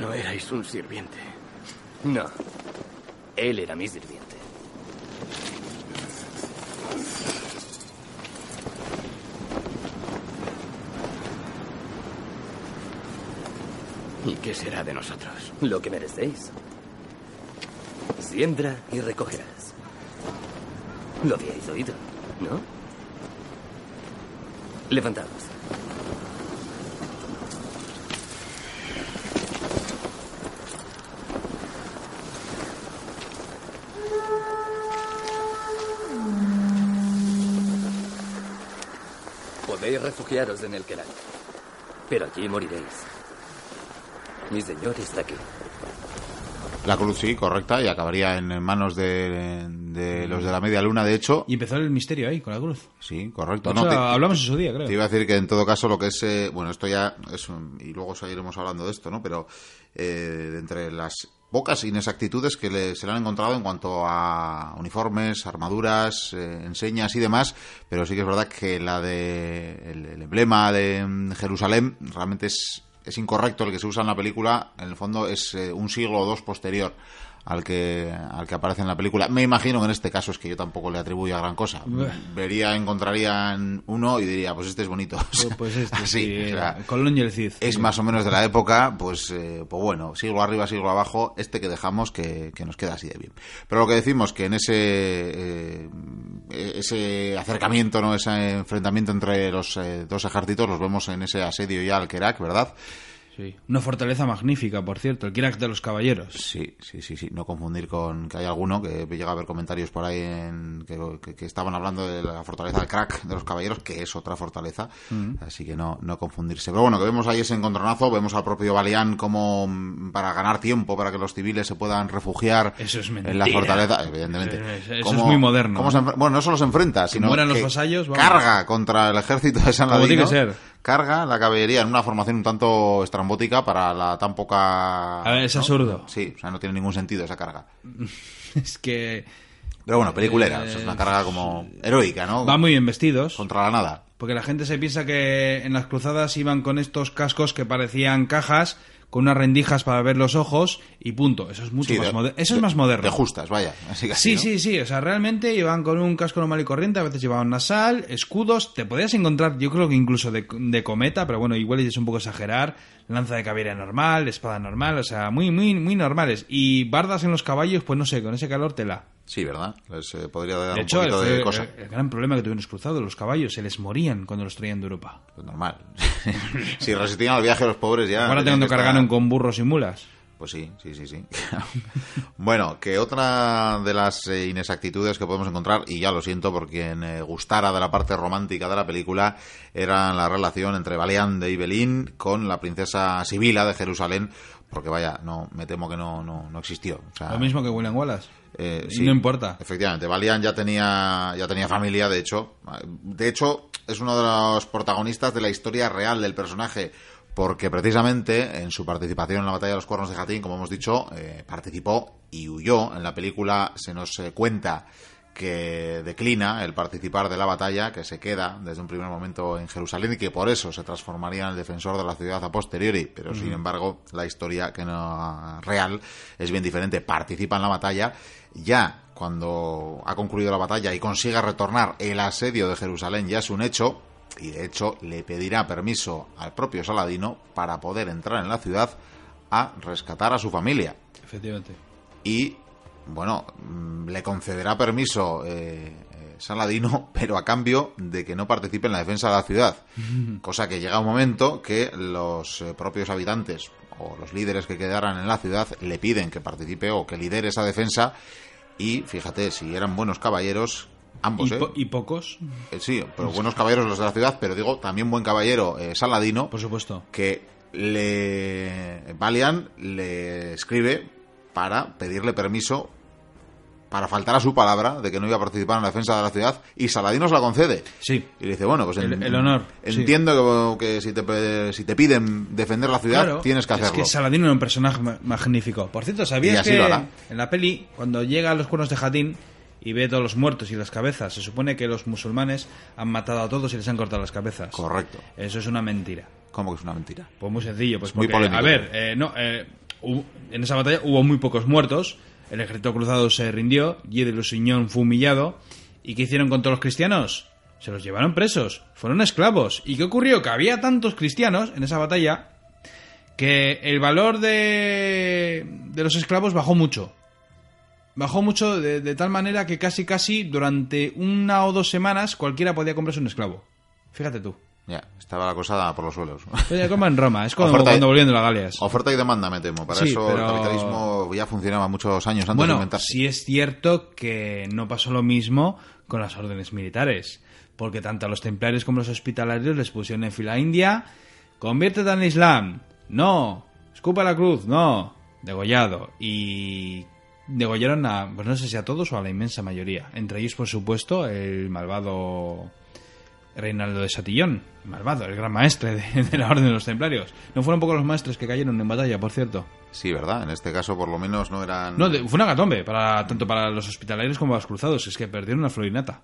No erais un sirviente. No. Él era mi sirviente. ¿Y qué será de nosotros? Lo que merecéis. Siembra y recogerás. Lo habíais oído, ¿no? Levantaos. Podéis refugiaros en el Keral, pero allí moriréis. Mi señor está aquí.
La cruz, sí, correcta, y acabaría en manos de, de los de la media luna, de hecho.
Y empezó el misterio ahí, con la cruz.
Sí, correcto.
De hecho,
No, te-
hablamos en su día, creo.
Te iba a decir que en todo caso lo que es, eh, bueno, esto ya es, un- y luego seguiremos hablando de esto, ¿no? Pero eh, de entre las pocas inexactitudes que le- se le han encontrado en cuanto a uniformes, armaduras, eh, enseñas y demás, pero sí que es verdad que la de el, el emblema de mm, Jerusalén realmente es, es incorrecto el que se usa en la película, en el fondo es eh, un siglo o dos posterior al que al que aparece en la película. Me imagino que en este caso es que yo tampoco le atribuyo a gran cosa. Vería, encontraría en uno y diría, pues este es bonito.
Pues, pues este,
Así,
sí,
o sea,
Colón y el Cid.
es más o menos de la época, pues, eh, pues bueno, siglo arriba, siglo abajo, este que dejamos que, que nos queda así de bien. Pero lo que decimos que en ese eh, ese acercamiento, no, ese enfrentamiento entre los eh, dos ejércitos, los vemos en ese asedio ya al Kerak, ¿verdad?
Sí. Una fortaleza magnífica, por cierto, el Kirak de los Caballeros.
Sí, sí, sí, sí. No confundir con que hay alguno que llega a haber comentarios por ahí en, que, que- que estaban hablando de la fortaleza del crack de los caballeros, que es otra fortaleza. Así que no, no confundirse. Pero bueno, que vemos ahí ese encontronazo, vemos al propio Balián como mm, para ganar tiempo, para que los civiles se puedan refugiar
Eso es
en la fortaleza, evidentemente.
Eso es muy moderno.
se bueno, no solo se enfrenta, sino
mueran los
que
vasallos, vamos.
carga contra el ejército de San
Como
Ladino.
tiene que ser.
Carga la caballería en una formación un tanto estrambótica para la tan poca...
A ver, es
¿no?
absurdo.
Sí, o sea, no tiene ningún sentido esa carga.
Es que
Pero bueno, peliculera,
Eh,
o sea, es una carga como heroica, ¿no?
van muy bien vestidos.
Contra la nada.
Porque la gente se piensa que en las cruzadas iban con estos cascos que parecían cajas, con unas rendijas para ver los ojos y punto. Eso es mucho
Sí,
más
de-
moderno. Eso
de-
es más moderno.
De justas, vaya. Así que
Sí,
así, ¿no?
sí, sí. O sea, realmente iban con un casco normal y corriente, a veces llevaban nasal, escudos. Te podías encontrar, yo creo que incluso de, de cometa, pero bueno, igual es un poco exagerar. Lanza de caballería normal, espada normal, o sea, muy, muy, muy normales. Y bardas en los caballos, pues no sé, con ese calor tela.
Sí, ¿verdad? Les eh, podría dar
De
un
hecho, el,
poquito de
el-
cosa.
el gran problema que tuvieron los cruzados, los caballos, se les morían cuando los traían de Europa.
Pues normal. si resistían al viaje los pobres ya...
Ahora cuando
estar-
cargaron con burros y mulas.
Pues sí, sí, sí, sí. bueno, que otra de las eh, inexactitudes que podemos encontrar, y ya lo siento por quien eh, gustara de la parte romántica de la película, era la relación entre Balián de Ibelín con la princesa Sibila de Jerusalén, porque vaya, no me temo que no, no, no existió. O sea,
Lo mismo que William Wallace.
Eh,
Y no importa.
Efectivamente, Balián ya tenía, ya tenía familia, de hecho. De hecho, es uno de los protagonistas de la historia real del personaje, porque precisamente en su participación en la batalla de los cuernos de Jatín, como hemos dicho, eh, participó y huyó. En la película se nos eh, cuenta que declina el participar de la batalla, que se queda desde un primer momento en Jerusalén y que por eso se transformaría en el defensor de la ciudad a posteriori. Pero sin embargo, la historia que no real es bien diferente. Participa en la batalla ya cuando ha concluido la batalla y consiga retornar el asedio de Jerusalén ya es un hecho y de hecho le pedirá permiso al propio Saladino para poder entrar en la ciudad a rescatar a su familia
Efectivamente.
y bueno mm, le concederá permiso eh, eh, Saladino pero a cambio de que no participe en la defensa de la ciudad cosa que llega un momento que los eh, propios habitantes o los líderes que quedaran en la ciudad le piden que participe o que lidere esa defensa y fíjate si eran buenos caballeros ambos
¿Y,
¿eh?
po- y pocos?
Eh, sí pero buenos caballeros los de la ciudad pero digo también buen caballero eh, Saladino
Por supuesto.
que le Valian le escribe para pedirle permiso para faltar a su palabra de que no iba a participar en la defensa de la ciudad y Saladino se la concede.
Sí.
Y le dice, bueno, pues
El-
en-
el honor, sí.
Entiendo que, que si, te, si te piden defender la ciudad,
Claro,
tienes que hacerlo.
Es que Saladino era un personaje ma- magnífico. Por cierto, ¿sabías que en la peli, cuando llega a los cuernos de Jatín y ve todos los muertos y las cabezas, se supone que los musulmanes han matado a todos y les han cortado las cabezas?
Correcto.
Eso es una mentira.
¿Cómo que es una mentira?
Pues muy sencillo, pues
Es muy
porque,
polémico.
a ver, eh, no, eh, hubo- en esa batalla hubo muy pocos muertos, el ejército cruzado se rindió, Guy de Lusignan fue humillado, ¿y qué hicieron con todos los cristianos? Se los llevaron presos, fueron esclavos. ¿Y qué ocurrió? Que había tantos cristianos en esa batalla que el valor de, de los esclavos bajó mucho. Bajó mucho de, de tal manera que casi casi durante una o dos semanas cualquiera podía comprarse un esclavo. Fíjate tú.
Ya, estaba la cosa por los suelos.
Oye, como en Roma, es como
Oferta y-
cuando volvían de las Galias.
Oferta y demanda, me temo. Para
Sí,
eso
pero-
el capitalismo ya funcionaba muchos años antes de
Bueno,
inventarse.
sí es cierto que no pasó lo mismo con las órdenes militares, porque tanto a los templarios como a los hospitalarios les pusieron en fila india, conviértete al Islam, no, escupa la cruz, no, degollado, y degollaron a, pues no sé si a todos o a la inmensa mayoría, entre ellos por supuesto el malvado Reinaldo de Satillón, malvado, el gran maestre de, de la orden de los templarios. No fueron pocos los maestres que cayeron en batalla, por cierto.
Sí, ¿verdad? En este caso, por lo menos, no eran...
No, de- fue una gatombe, para, tanto para los hospitalarios como para los cruzados. Es que perdieron una florinata.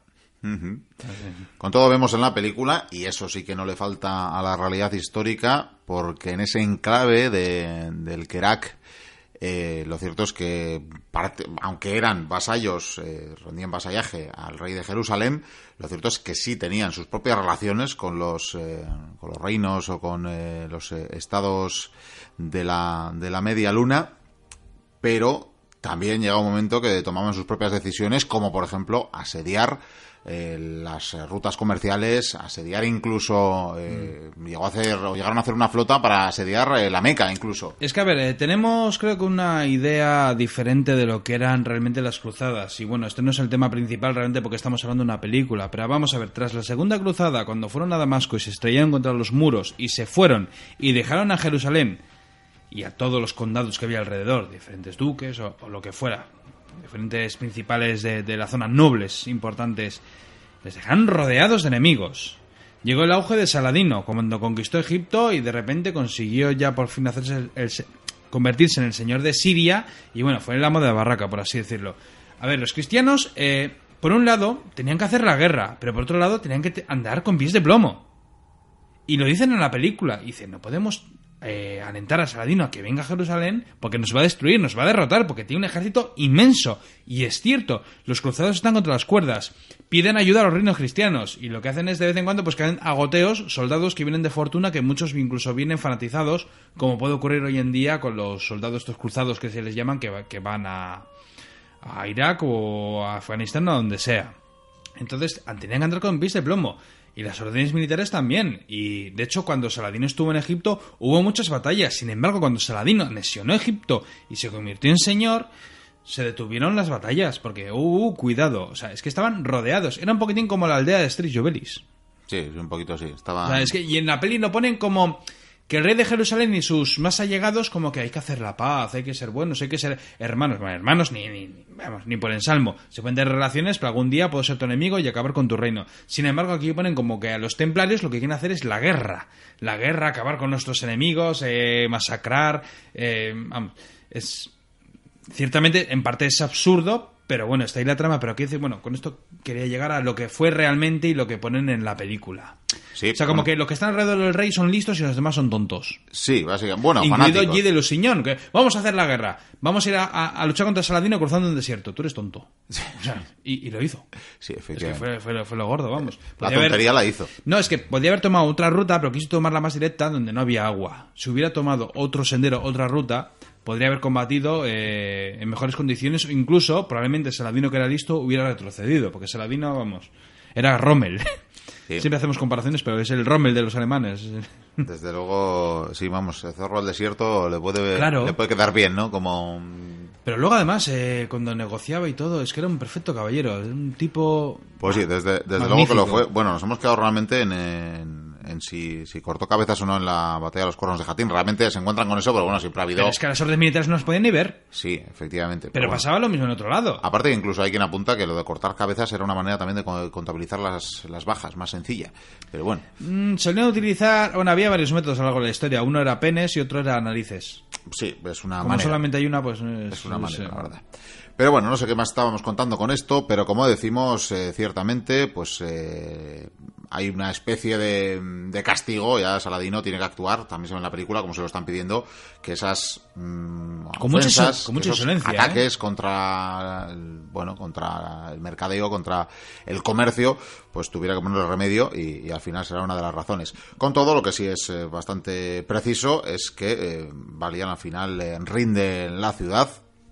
Con todo vemos en la película, y eso sí que no le falta a la realidad histórica, porque en ese enclave de- del Kerak, eh, lo cierto es que, aunque eran vasallos, eh, rendían vasallaje al rey de Jerusalén, lo cierto es que sí tenían sus propias relaciones con los, eh, con los reinos o con los estados de la, de la media luna, pero también llega un momento que tomaban sus propias decisiones, como por ejemplo asediar eh, las eh, rutas comerciales, asediar incluso, eh, llegó a hacer, o llegaron a hacer una flota para asediar eh, la Meca incluso.
Es que, a ver, tenemos creo que una idea diferente de lo que eran realmente las cruzadas. Y bueno, este no es el tema principal realmente porque estamos hablando de una película. Pero vamos a ver, tras la segunda cruzada, cuando fueron a Damasco y se estrellaron contra los muros y se fueron y dejaron a Jerusalén y a todos los condados que había alrededor, diferentes duques o, o lo que fuera, diferentes principales de, de la zona, nobles importantes, les dejaron rodeados de enemigos. Llegó el auge de Saladino, cuando conquistó Egipto y de repente consiguió ya por fin hacerse convertirse en el señor de Siria y bueno, fue el amo de la barraca, por así decirlo. A ver, los cristianos, eh, por un lado, tenían que hacer la guerra, pero por otro lado, tenían que andar con pies de plomo. Y lo dicen en la película. Dicen, no podemos eh, alentar a Saladino a que venga a Jerusalén porque nos va a destruir, nos va a derrotar, porque tiene un ejército inmenso. Y es cierto, los cruzados están contra las cuerdas. Piden ayuda a los reinos cristianos. Y lo que hacen es de vez en cuando pues caen agoteos soldados que vienen de fortuna, que muchos incluso vienen fanatizados, como puede ocurrir hoy en día con los soldados estos cruzados que se les llaman, que, va- que van a, a Irak o a Afganistán o a donde sea. Entonces tenían que andar con pies de plomo. Y las órdenes militares también. Y de hecho, cuando Saladino estuvo en Egipto, hubo muchas batallas. Sin embargo, cuando Saladino anexionó Egipto y se convirtió en señor, se detuvieron las batallas. Porque, uh, cuidado. O sea, es que estaban rodeados. Era un poquitín como la aldea de Jovelis.
Sí, sí, un poquito así. Estaba...
O sea, es que, y en la peli lo ponen como que el rey de Jerusalén y sus más allegados como que hay que hacer la paz, hay que ser buenos, hay que ser hermanos, bueno, hermanos ni, ni, ni- vamos, ni por ensalmo. Se pueden tener relaciones, pero algún día puedo ser tu enemigo y acabar con tu reino. Sin embargo, aquí ponen como que a los templarios lo que quieren hacer es la guerra. La guerra, acabar con nuestros enemigos, eh, masacrar, eh, vamos, es ciertamente en parte es absurdo, pero bueno, está ahí la trama, pero aquí dice, bueno, con esto quería llegar a lo que fue realmente y lo que ponen en la película.
Sí,
O sea, como
bueno.
que los que están alrededor del rey son listos y los demás son tontos.
Sí, básicamente. Bueno,
Incluido
fanáticos.
G de Lusignan, que vamos a hacer la guerra, vamos a ir a, a- a luchar contra Saladino cruzando un desierto. Tú eres tonto. O sea, y, y lo hizo.
Sí,
Es que
efectivamente.
fue, fue lo- fue lo gordo, vamos.
La
haber-
tontería la hizo.
No, es que podía haber tomado otra ruta, pero quiso tomar la más directa donde no había agua. Si hubiera tomado otro sendero, otra ruta, podría haber combatido eh, en mejores condiciones o incluso probablemente Saladino que era listo hubiera retrocedido, porque Saladino, vamos, era Rommel.
Sí.
Siempre hacemos comparaciones, pero es el Rommel de los alemanes.
Desde luego, sí, vamos, el zorro al desierto le puede,
Claro.
le puede quedar bien, ¿no? Como.
Pero luego además, eh, cuando negociaba y todo, es que era un perfecto caballero, un tipo...
Pues sí, desde, desde luego que lo fue. Bueno, nos hemos quedado realmente en, en, en si, si cortó cabezas o no en la batalla de los cuernos de Jatín. Realmente se encuentran con eso, pero bueno, siempre ha habido.
Pero es que las órdenes militares no los podían ni ver.
Sí, efectivamente.
Pero
bueno.
pasaba lo mismo en otro lado.
Aparte que incluso hay quien apunta que lo de cortar cabezas era una manera también de co- contabilizar las, las bajas, más sencilla. Pero bueno,
Mm, solían utilizar... Bueno, había varios métodos a lo largo de la historia. Uno era penes y otro era narices.
sí, es una
Como
manera.
solamente hay una, pues... Es,
Es una manera, la verdad. Pero bueno, no sé qué más estábamos contando con esto, pero como decimos, eh, ciertamente, pues eh, hay una especie de, de castigo, ya Saladino tiene que actuar, también se ve en la película, como se lo están pidiendo, que esas mm,
Con
ofensas,
inso- con mucha
esos
insolencia, ¿eh?
ataques contra el, bueno, contra el mercadeo, contra el comercio, pues tuviera que ponerle remedio y, y al final será una de las razones. Con todo, lo que sí es eh, bastante preciso es que eh, Valian al final eh, rinde la ciudad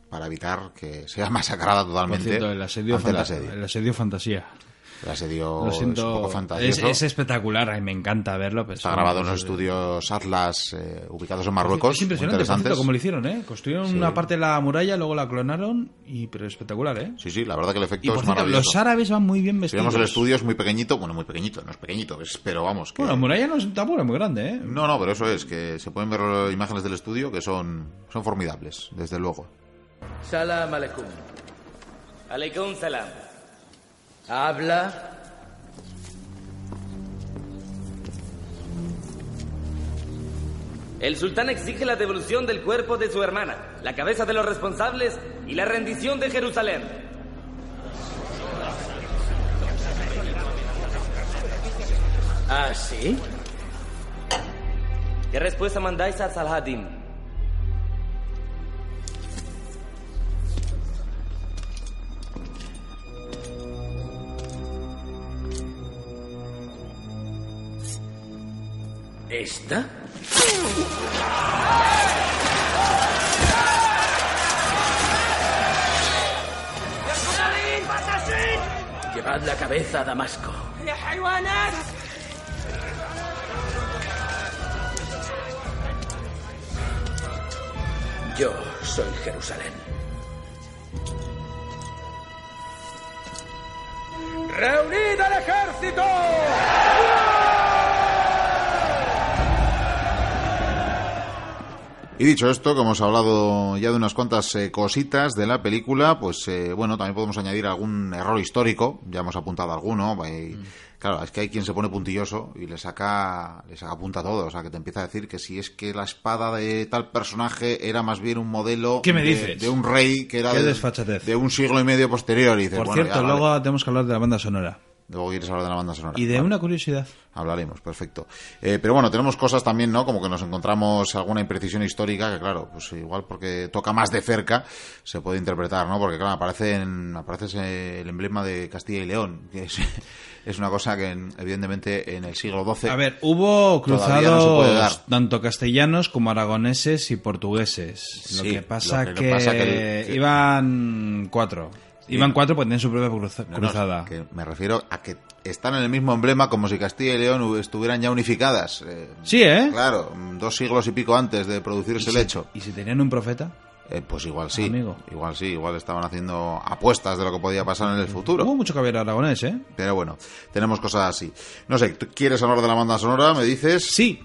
para evitar que sea masacrada totalmente
cierto, el asedio,
ante el
fanta-
asedio.
el asedio fantasía.
El asedio
Lo
es
siento.
un poco fantasioso.
es espectacular, ay, me encanta verlo. pero
Está
es-
grabado en los
es-
estudios Atlas eh, ubicados en Marruecos.
Es impresionante, cierto, cómo lo hicieron, ¿eh? Construyeron
Sí.
una parte de la muralla, luego la clonaron, y pero espectacular, ¿eh?
Sí, sí, la verdad que el efecto
Y por
es
cierto,
maravilloso.
los árabes van muy bien
Si
vestidos.
vemos el estudio es muy pequeñito, bueno, muy pequeñito, no es pequeñito, pero vamos. Que...
Bueno, la muralla no es tampoco es muy grande, ¿eh?
No, no, pero eso es, que se pueden ver imágenes del estudio que son, son formidables, desde luego.
Salam aleikum.
Aleikum salam.
Habla.
El sultán exige la devolución del cuerpo de su hermana, la cabeza de los responsables y la rendición de Jerusalén.
¿Ah, sí?
¿Qué respuesta mandáis a Saladin?
¿Esta? Llevad la cabeza a Damasco. Yo soy Jerusalén. ¡Reunid al ejército!
Y dicho esto, como hemos hablado ya de unas cuantas eh, cositas de la película, pues eh, bueno, también podemos añadir algún error histórico, ya hemos apuntado alguno. eh, Claro, es que hay quien se pone puntilloso y le saca, le saca punta a todo, o sea, que te empieza a decir que si es que la espada de tal personaje era más bien un modelo
¿Qué me
de,
dices?
de un rey que era de, un siglo y medio posterior. Y dices,
Por
bueno,
cierto,
ya, vale.
luego tenemos que hablar de la banda sonora.
Luego quieres hablar de la banda sonora.
Y de
Vale.
una curiosidad.
Hablaremos, perfecto. Eh, pero bueno, tenemos cosas también, ¿no? Como que nos encontramos alguna imprecisión histórica que, claro, pues igual porque toca más de cerca se puede interpretar, ¿no? Porque, claro, aparece, en- aparece el emblema de Castilla y León, que es, es una cosa que, en- evidentemente, en el siglo XII...
A ver, hubo
no
cruzados tanto castellanos como aragoneses y portugueses. lo que pasa
lo que
que,
pasa que el- que-
iban cuatro. Iban cuatro porque tenían su propia cruza-
No, no,
cruzada.
que me refiero a que están en el mismo emblema como si Castilla y León estuvieran ya unificadas. Eh,
Sí, ¿eh?
Claro, dos siglos y pico antes de producirse el hecho.
¿Y si tenían un profeta?
Eh, pues igual sí.
Amigo.
Igual sí, igual estaban haciendo apuestas de lo que podía pasar en el futuro.
Hubo mucho caballero aragonés, ¿eh?
Pero bueno, tenemos cosas así. No sé, ¿tú ¿quieres hablar de la banda sonora? ¿Me dices?
Sí.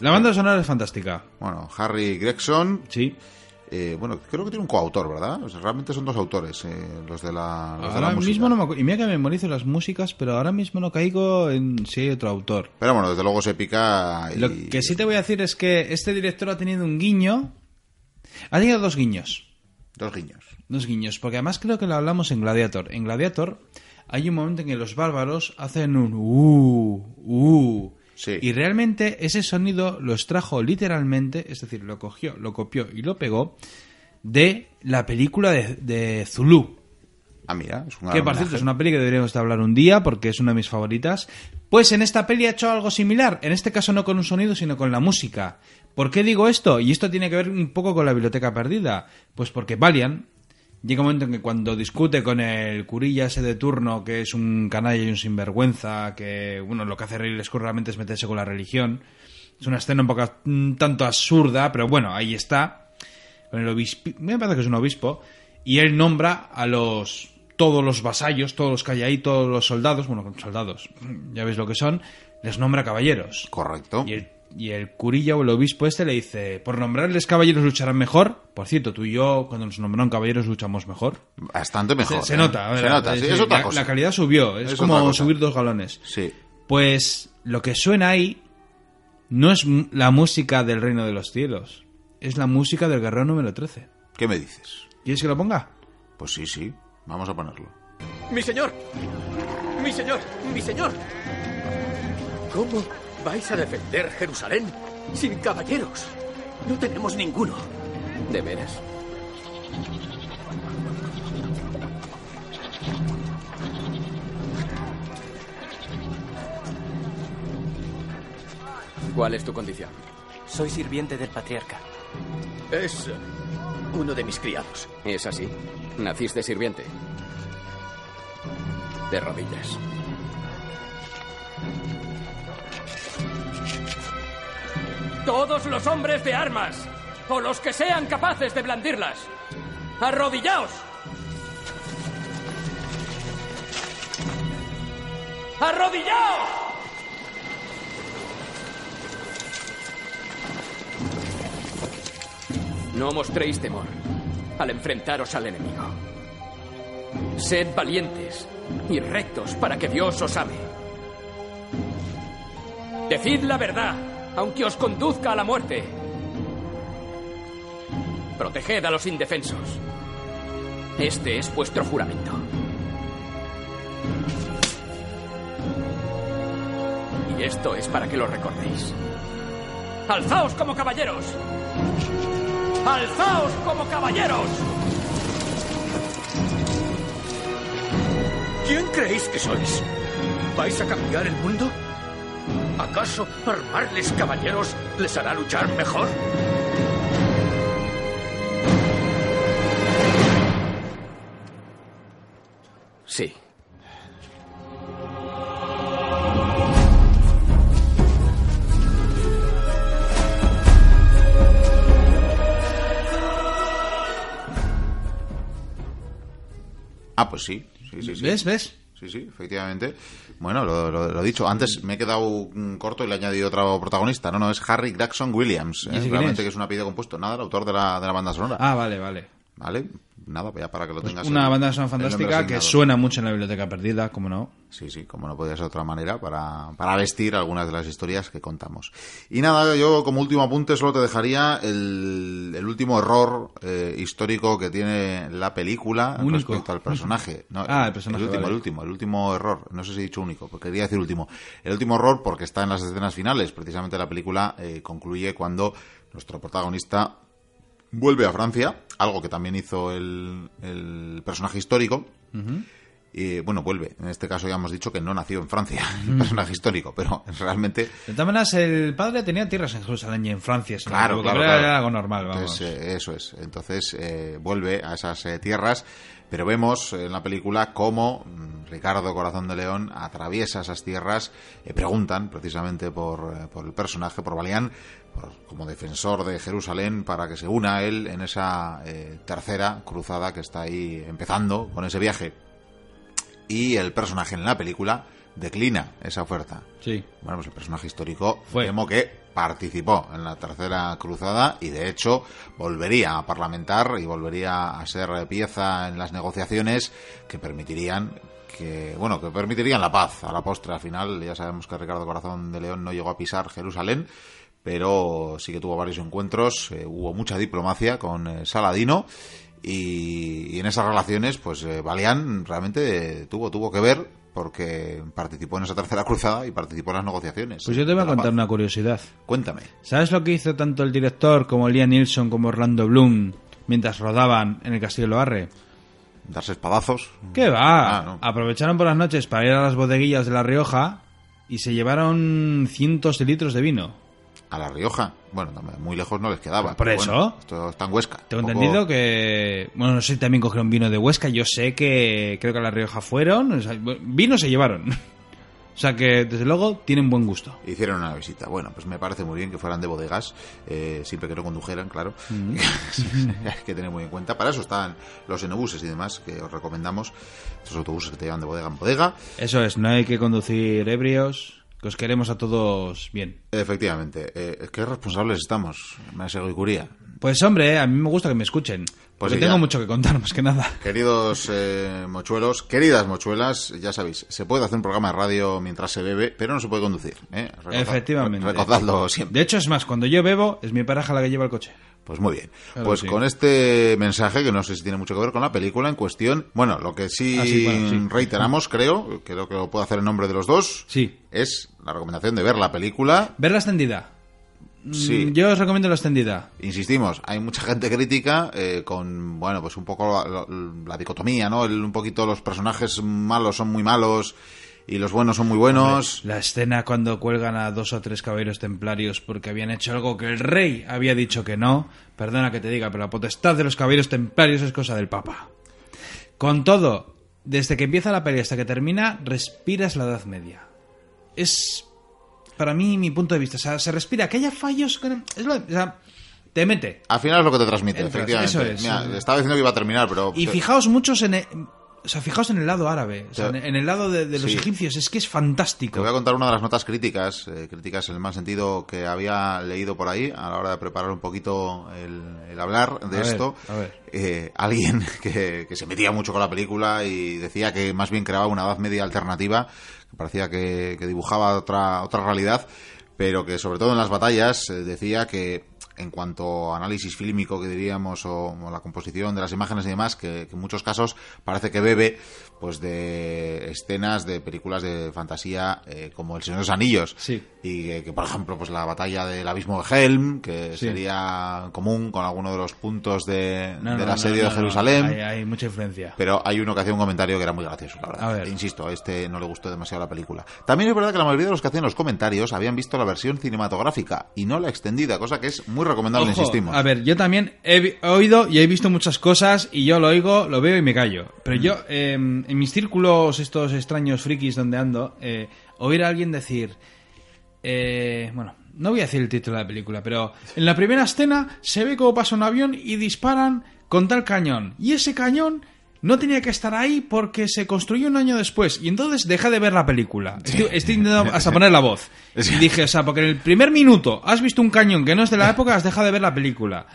La banda sonora es fantástica.
Bueno, Harry Gregson.
Sí.
Eh, bueno, creo que tiene un coautor, ¿verdad? O sea, realmente son dos autores, eh, los de la, los de la
Ahora
música.
mismo no me acuerdo. Y mira que memorizo las músicas, pero ahora mismo no caigo en si hay otro autor.
Pero bueno, desde luego es épica. Y...
Lo que sí te voy a decir es que este director ha tenido un guiño. Ha tenido dos guiños.
Dos guiños.
Dos guiños, porque además creo que lo hablamos en Gladiator. En Gladiator hay un momento en que los bárbaros hacen un uh, uh.
Sí.
Y realmente ese sonido lo extrajo literalmente, es decir, lo cogió, lo copió y lo pegó de la película de, de Zulu.
Ah, mira, es un
Que por cierto es una peli que deberíamos de hablar un día porque es una de mis favoritas. Pues en esta peli ha hecho algo similar. En este caso no con un sonido, sino con la música. ¿Por qué digo esto? Y esto tiene que ver un poco con la biblioteca perdida. Pues porque Valiant llega un momento en que cuando discute con el curilla ese de turno, que es un canalla y un sinvergüenza, que bueno, lo que hace Ridley Scott realmente es meterse con la religión. Es una escena un poco un tanto absurda, pero bueno, ahí está. Con el obispo, me parece que es un obispo, y él nombra a los todos los vasallos, todos los que hay ahí, todos los soldados, bueno, soldados, ya veis lo que son, les nombra caballeros.
Correcto.
Y el, y el curilla o el obispo este le dice, por nombrarles caballeros lucharán mejor. Por cierto, tú y yo, cuando nos nombraron caballeros, luchamos mejor.
Bastante mejor.
Se, se
¿eh?
nota, a ver,
Se nota, sí, es otra
la,
cosa.
la calidad subió, es,
Es
como subir dos galones.
Sí.
Pues lo que suena ahí no es la música del reino de los cielos, es la música del guerrero número 13.
¿Qué me dices?
¿Quieres que lo ponga?
Pues sí, sí. Vamos a ponerlo.
Mi señor. Mi señor. Mi señor. ¿Cómo vais a defender Jerusalén sin caballeros? No tenemos ninguno.
¿De veras? ¿Cuál es tu condición?
Soy sirviente del patriarca. Es eh, uno de mis criados.
¿Es así? ¿Naciste sirviente? De rodillas.
Todos los hombres de armas, o los que sean capaces de blandirlas, arrodillaos. ¡Arrodillaos!
No mostréis temor al enfrentaros al enemigo. Sed valientes y rectos para que Dios os ame.
Decid la verdad, aunque os conduzca a la muerte.
Proteged a los indefensos. Este es vuestro juramento. Y esto es para que lo recordéis.
¡Alzaos como caballeros! ¡Alzaos como caballeros!
¿Quién creéis que sois? ¿Vais a cambiar el mundo? ¿Acaso armarles caballeros les hará luchar mejor?
Sí.
Ah, pues sí. sí, sí, sí.
¿Ves? ¿Ves?
Sí, sí, efectivamente. Bueno, lo, lo- lo dicho. Antes me he quedado mm, corto y le he añadido otro protagonista. No, no, es Harry Gregson Williams. ¿eh?
¿Y ese quién
Realmente
es?
que es un apellido compuesto. Nada, el autor de la, de la banda sonora.
Ah, vale, vale.
¿Vale? Nada, ya para que lo tengas.
Una
en-
banda sonora
el
fantástica que suena mucho en la biblioteca perdida, como no.
Sí, sí, como no podía ser de otra manera, para, para vestir algunas de las historias que contamos. Y nada, yo como último apunte solo te dejaría el, el último error eh, histórico que tiene la película
Único.
respecto al personaje. No,
Ah, el personaje,
último,
vale.
el último, el último error. No sé si he dicho único, porque quería decir último. El último error porque está en las escenas finales. Precisamente la película eh, concluye cuando nuestro protagonista vuelve a Francia, algo que también hizo el, el personaje histórico. Y bueno, vuelve. En este caso ya hemos dicho que no nació en Francia, el personaje histórico, pero realmente.
De todas maneras, el padre tenía tierras en Jerusalén y en Francia. si no
Claro, claro,
pero era
claro.
algo normal, vamos.
Entonces, eh, eso es. Entonces eh, vuelve a esas eh, tierras, pero vemos en la película cómo mm, Ricardo Corazón de León atraviesa esas tierras. eh, preguntan precisamente por, eh, por el personaje, por Balián, por- como defensor de Jerusalén, para que se una a él en esa eh, tercera cruzada que está ahí empezando con ese viaje. Y el personaje en la película declina esa oferta.
Sí.
Bueno, pues el personaje histórico
Fue.
temo que participó en la tercera cruzada y de hecho volvería a parlamentar y volvería a ser pieza en las negociaciones que permitirían que bueno que permitirían la paz a la postre. Al final ya sabemos que Ricardo Corazón de León no llegó a pisar Jerusalén pero sí que tuvo varios encuentros. Eh, hubo mucha diplomacia con eh, Saladino y, en esas relaciones pues eh, Balián realmente tuvo tuvo que ver porque participó en esa tercera cruzada y participó en las negociaciones
Pues yo te voy a contar
paz.
una curiosidad.
Cuéntame.
¿Sabes lo que hizo tanto el director como Liam Nilsson como Orlando Bloom mientras rodaban en el Castillo de Loarre?
Darse espadazos.
¿Qué va?
Ah, no.
Aprovecharon por las noches para ir a las bodeguillas de La Rioja y se llevaron cientos de litros de vino.
A La Rioja. Bueno, muy lejos no les quedaba.
Por eso.
bueno, esto está en Huesca.
Tengo entendido que... Bueno, no sé si también cogieron vino de Huesca. Yo sé que creo que a La Rioja fueron. o sea, vino se llevaron. O sea que, desde luego, tienen buen gusto.
Hicieron una visita. Bueno, pues me parece muy bien que fueran de bodegas, eh, siempre que no condujeran, claro.
Mm.
Hay que tener muy en cuenta. Para eso están los enobuses y demás, que os recomendamos. Estos autobuses que te llevan de bodega en bodega.
Eso es, no hay que conducir ebrios, que os queremos a todos bien.
Efectivamente. Eh, ¿Qué responsables estamos? Me Curía.
Pues hombre, a mí me gusta que me escuchen.
Pues
porque
sí,
tengo
ya.
mucho que contar, más que nada.
Queridos eh, mochuelos, queridas mochuelas, ya sabéis, se puede hacer un programa de radio mientras se bebe, pero no se puede conducir. ¿eh? Recordad-
Efectivamente.
Recordadlo siempre.
De hecho, es más, cuando yo bebo, es mi pareja la que lleva el coche.
Pues muy bien.
Claro,
pues
sí.
con este mensaje, que no sé si tiene mucho que ver con la película en cuestión, bueno, lo que sí,
Ah, sí, bueno, sí.
reiteramos, creo, creo que lo puedo hacer en nombre de los dos,
Sí.
es la recomendación de ver la película.
Ver la extendida. Mm,
Sí.
Yo os recomiendo la extendida.
Insistimos, hay mucha gente crítica eh, con, bueno, pues un poco la, la- la dicotomía, ¿no? El- un poquito los personajes malos son muy malos y los buenos son muy buenos.
La escena cuando cuelgan a dos o tres caballeros templarios porque habían hecho algo que el rey había dicho que no. Perdona que te diga, pero la potestad de los caballeros templarios es cosa del Papa. Con todo, desde que empieza la peli hasta que termina, respiras la Edad Media. Es, para mí, mi punto de vista. O sea, se respira. Que haya fallos... Es lo, o sea, te mete.
Al final es lo que te transmite,
Entras,
efectivamente.
eso es.
Mira, estaba diciendo que iba a terminar, pero...
Y fijaos muchos en... el- o sea, fijaos en el lado árabe, o sea,
Te-
en en el lado de, de los
Sí.
egipcios, es que es
Te
fantástico.
voy a contar una de las notas críticas, eh, críticas en el mal sentido que había leído por ahí a la hora de preparar un poquito el, el hablar de
A ver,
esto.
a ver.
Eh, alguien que, que se metía mucho con la película y decía que más bien creaba una edad media alternativa, que parecía que, que dibujaba otra, otra realidad, pero que sobre todo en las batallas eh, decía que en cuanto a análisis fílmico que diríamos o, o la composición de las imágenes y demás que, que en muchos casos parece que bebe pues de escenas de películas de fantasía eh, como El Señor de los Anillos
Sí.
y que, que, por ejemplo pues la batalla del abismo de Helm que
Sí.
sería común con alguno de los puntos de,
No,
asedio
no, no,
de Jerusalén
Hay, hay mucha influencia.
pero hay uno que hacía un comentario que era muy gracioso, la verdad.
A ver.
Insisto, a este no le gustó demasiado la película. También es verdad que la mayoría de los que hacían los comentarios habían visto la versión cinematográfica y no la extendida, cosa que es muy recomendable,
Ojo,
insistimos.
A ver, yo también he, oído y he visto muchas cosas y yo lo oigo, lo veo y me callo. Pero yo, eh, en mis círculos estos extraños frikis donde ando, eh, oír a alguien decir... eh, bueno, no voy a decir el título de la película, pero en la primera escena se ve cómo pasa un avión y disparan con tal cañón. Y ese cañón no tenía que estar ahí porque se construyó un año después. Y entonces deja de ver la película. Estoy, estoy intentando hasta poner la voz. Y dije, o sea, porque en el primer minuto has visto un cañón que no es de la época, has dejado de ver la película.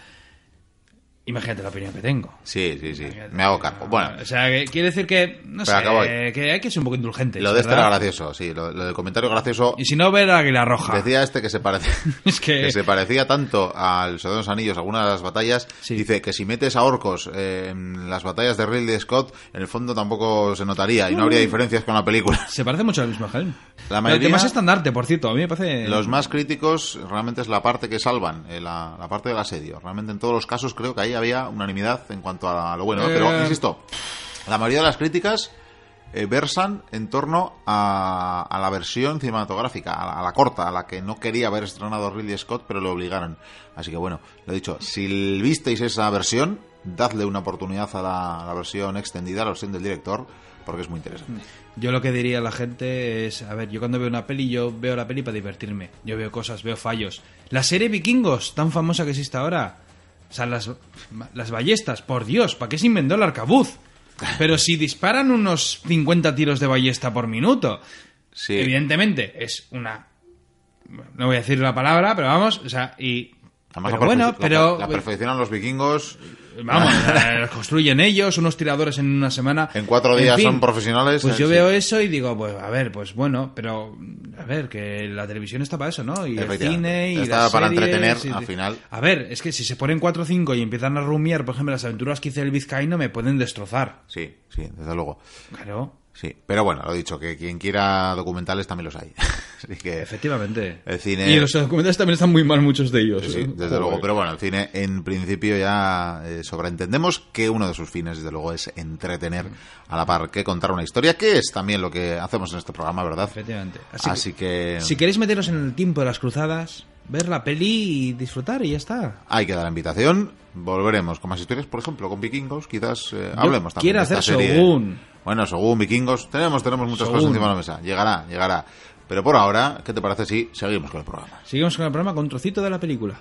Imagínate la opinión que tengo.
Sí, sí, sí. Me hago cargo. Bueno,
O sea, que quiere decir que, no sé, que hay que ser un poco indulgentes.
lo de este era gracioso, sí. Lo, lo del comentario gracioso.
Y si no, ver a Águila Roja.
Decía este que se parecía,
Es que-
que se parecía tanto al Señor de los Anillos, algunas de las batallas.
Sí.
Dice que si metes a orcos eh, en las batallas de Ridley Scott, en el fondo tampoco se notaría y no habría diferencias con la película.
Se parece mucho al mismo Helm.
La mayoría-
El más estandarte, por cierto. A mí me parece...
Los más críticos realmente es la parte que salvan, eh, la, la parte del asedio. Realmente en todos los casos creo que había unanimidad en cuanto a lo bueno. ¿no? Pero,
Eh.
insisto, la mayoría de las críticas eh, versan en torno a, a la versión cinematográfica, a la, a la corta, a la que no quería haber estrenado Ridley Scott, pero le obligaron. Así que bueno, lo he dicho, si visteis esa versión, dadle una oportunidad a la, a la versión extendida, a la versión del director, porque es muy interesante.
Yo lo que diría a la gente es, a ver, yo cuando veo una peli, yo veo la peli para divertirme. Yo veo cosas, veo fallos. La serie Vikingos, tan famosa que existe ahora. O sea, las, las ballestas, por Dios, ¿para qué se inventó el arcabuz? Pero si disparan unos 50 tiros de ballesta por minuto.
Sí.
Evidentemente, es una. No voy a decir la palabra, pero vamos, o sea, y.
Además,
pero
la
bueno, pero.
per- La, perfeccionan los vikingos.
Vamos, eh, construyen ellos, unos tiradores en una semana.
En cuatro días son profesionales,
Pues
eh,
yo
sí.
veo eso y digo, pues a ver, pues bueno, pero a ver, que la televisión está para eso, ¿no? Y el cine y
Está
las
para
series
entretener,
y-
al final.
A ver, es que si se ponen 4 o 5 y empiezan a rumiar, por ejemplo, las aventuras que hice el vizcaíno, me pueden destrozar.
Sí, sí, desde luego.
Claro,
Sí, pero bueno, lo dicho, que quien quiera documentales también los hay. Así que
efectivamente.
el cine...
Y los documentales también están muy mal muchos de ellos.
Sí, sí,
¿eh?
desde
Joder.
luego. Pero bueno, el cine en principio ya eh, sobreentendemos que uno de sus fines, desde luego, es entretener a la par que contar una historia, que es también lo que hacemos en este programa, ¿verdad?
Efectivamente.
Así, que,
Si queréis meteros en el tiempo de las cruzadas, ver la peli y disfrutar y ya está.
hay que dar la invitación. Volveremos con más historias, por ejemplo, con vikingos. Quizás eh, hablemos también
quiero
de esta
hacer
serie.
Shogun.
Bueno, Shogun, vikingos. Tenemos, tenemos muchas cosas encima de la mesa. Llegará, llegará. Pero por ahora, ¿qué te parece si seguimos con el programa?
Seguimos con el programa con un trocito de la película.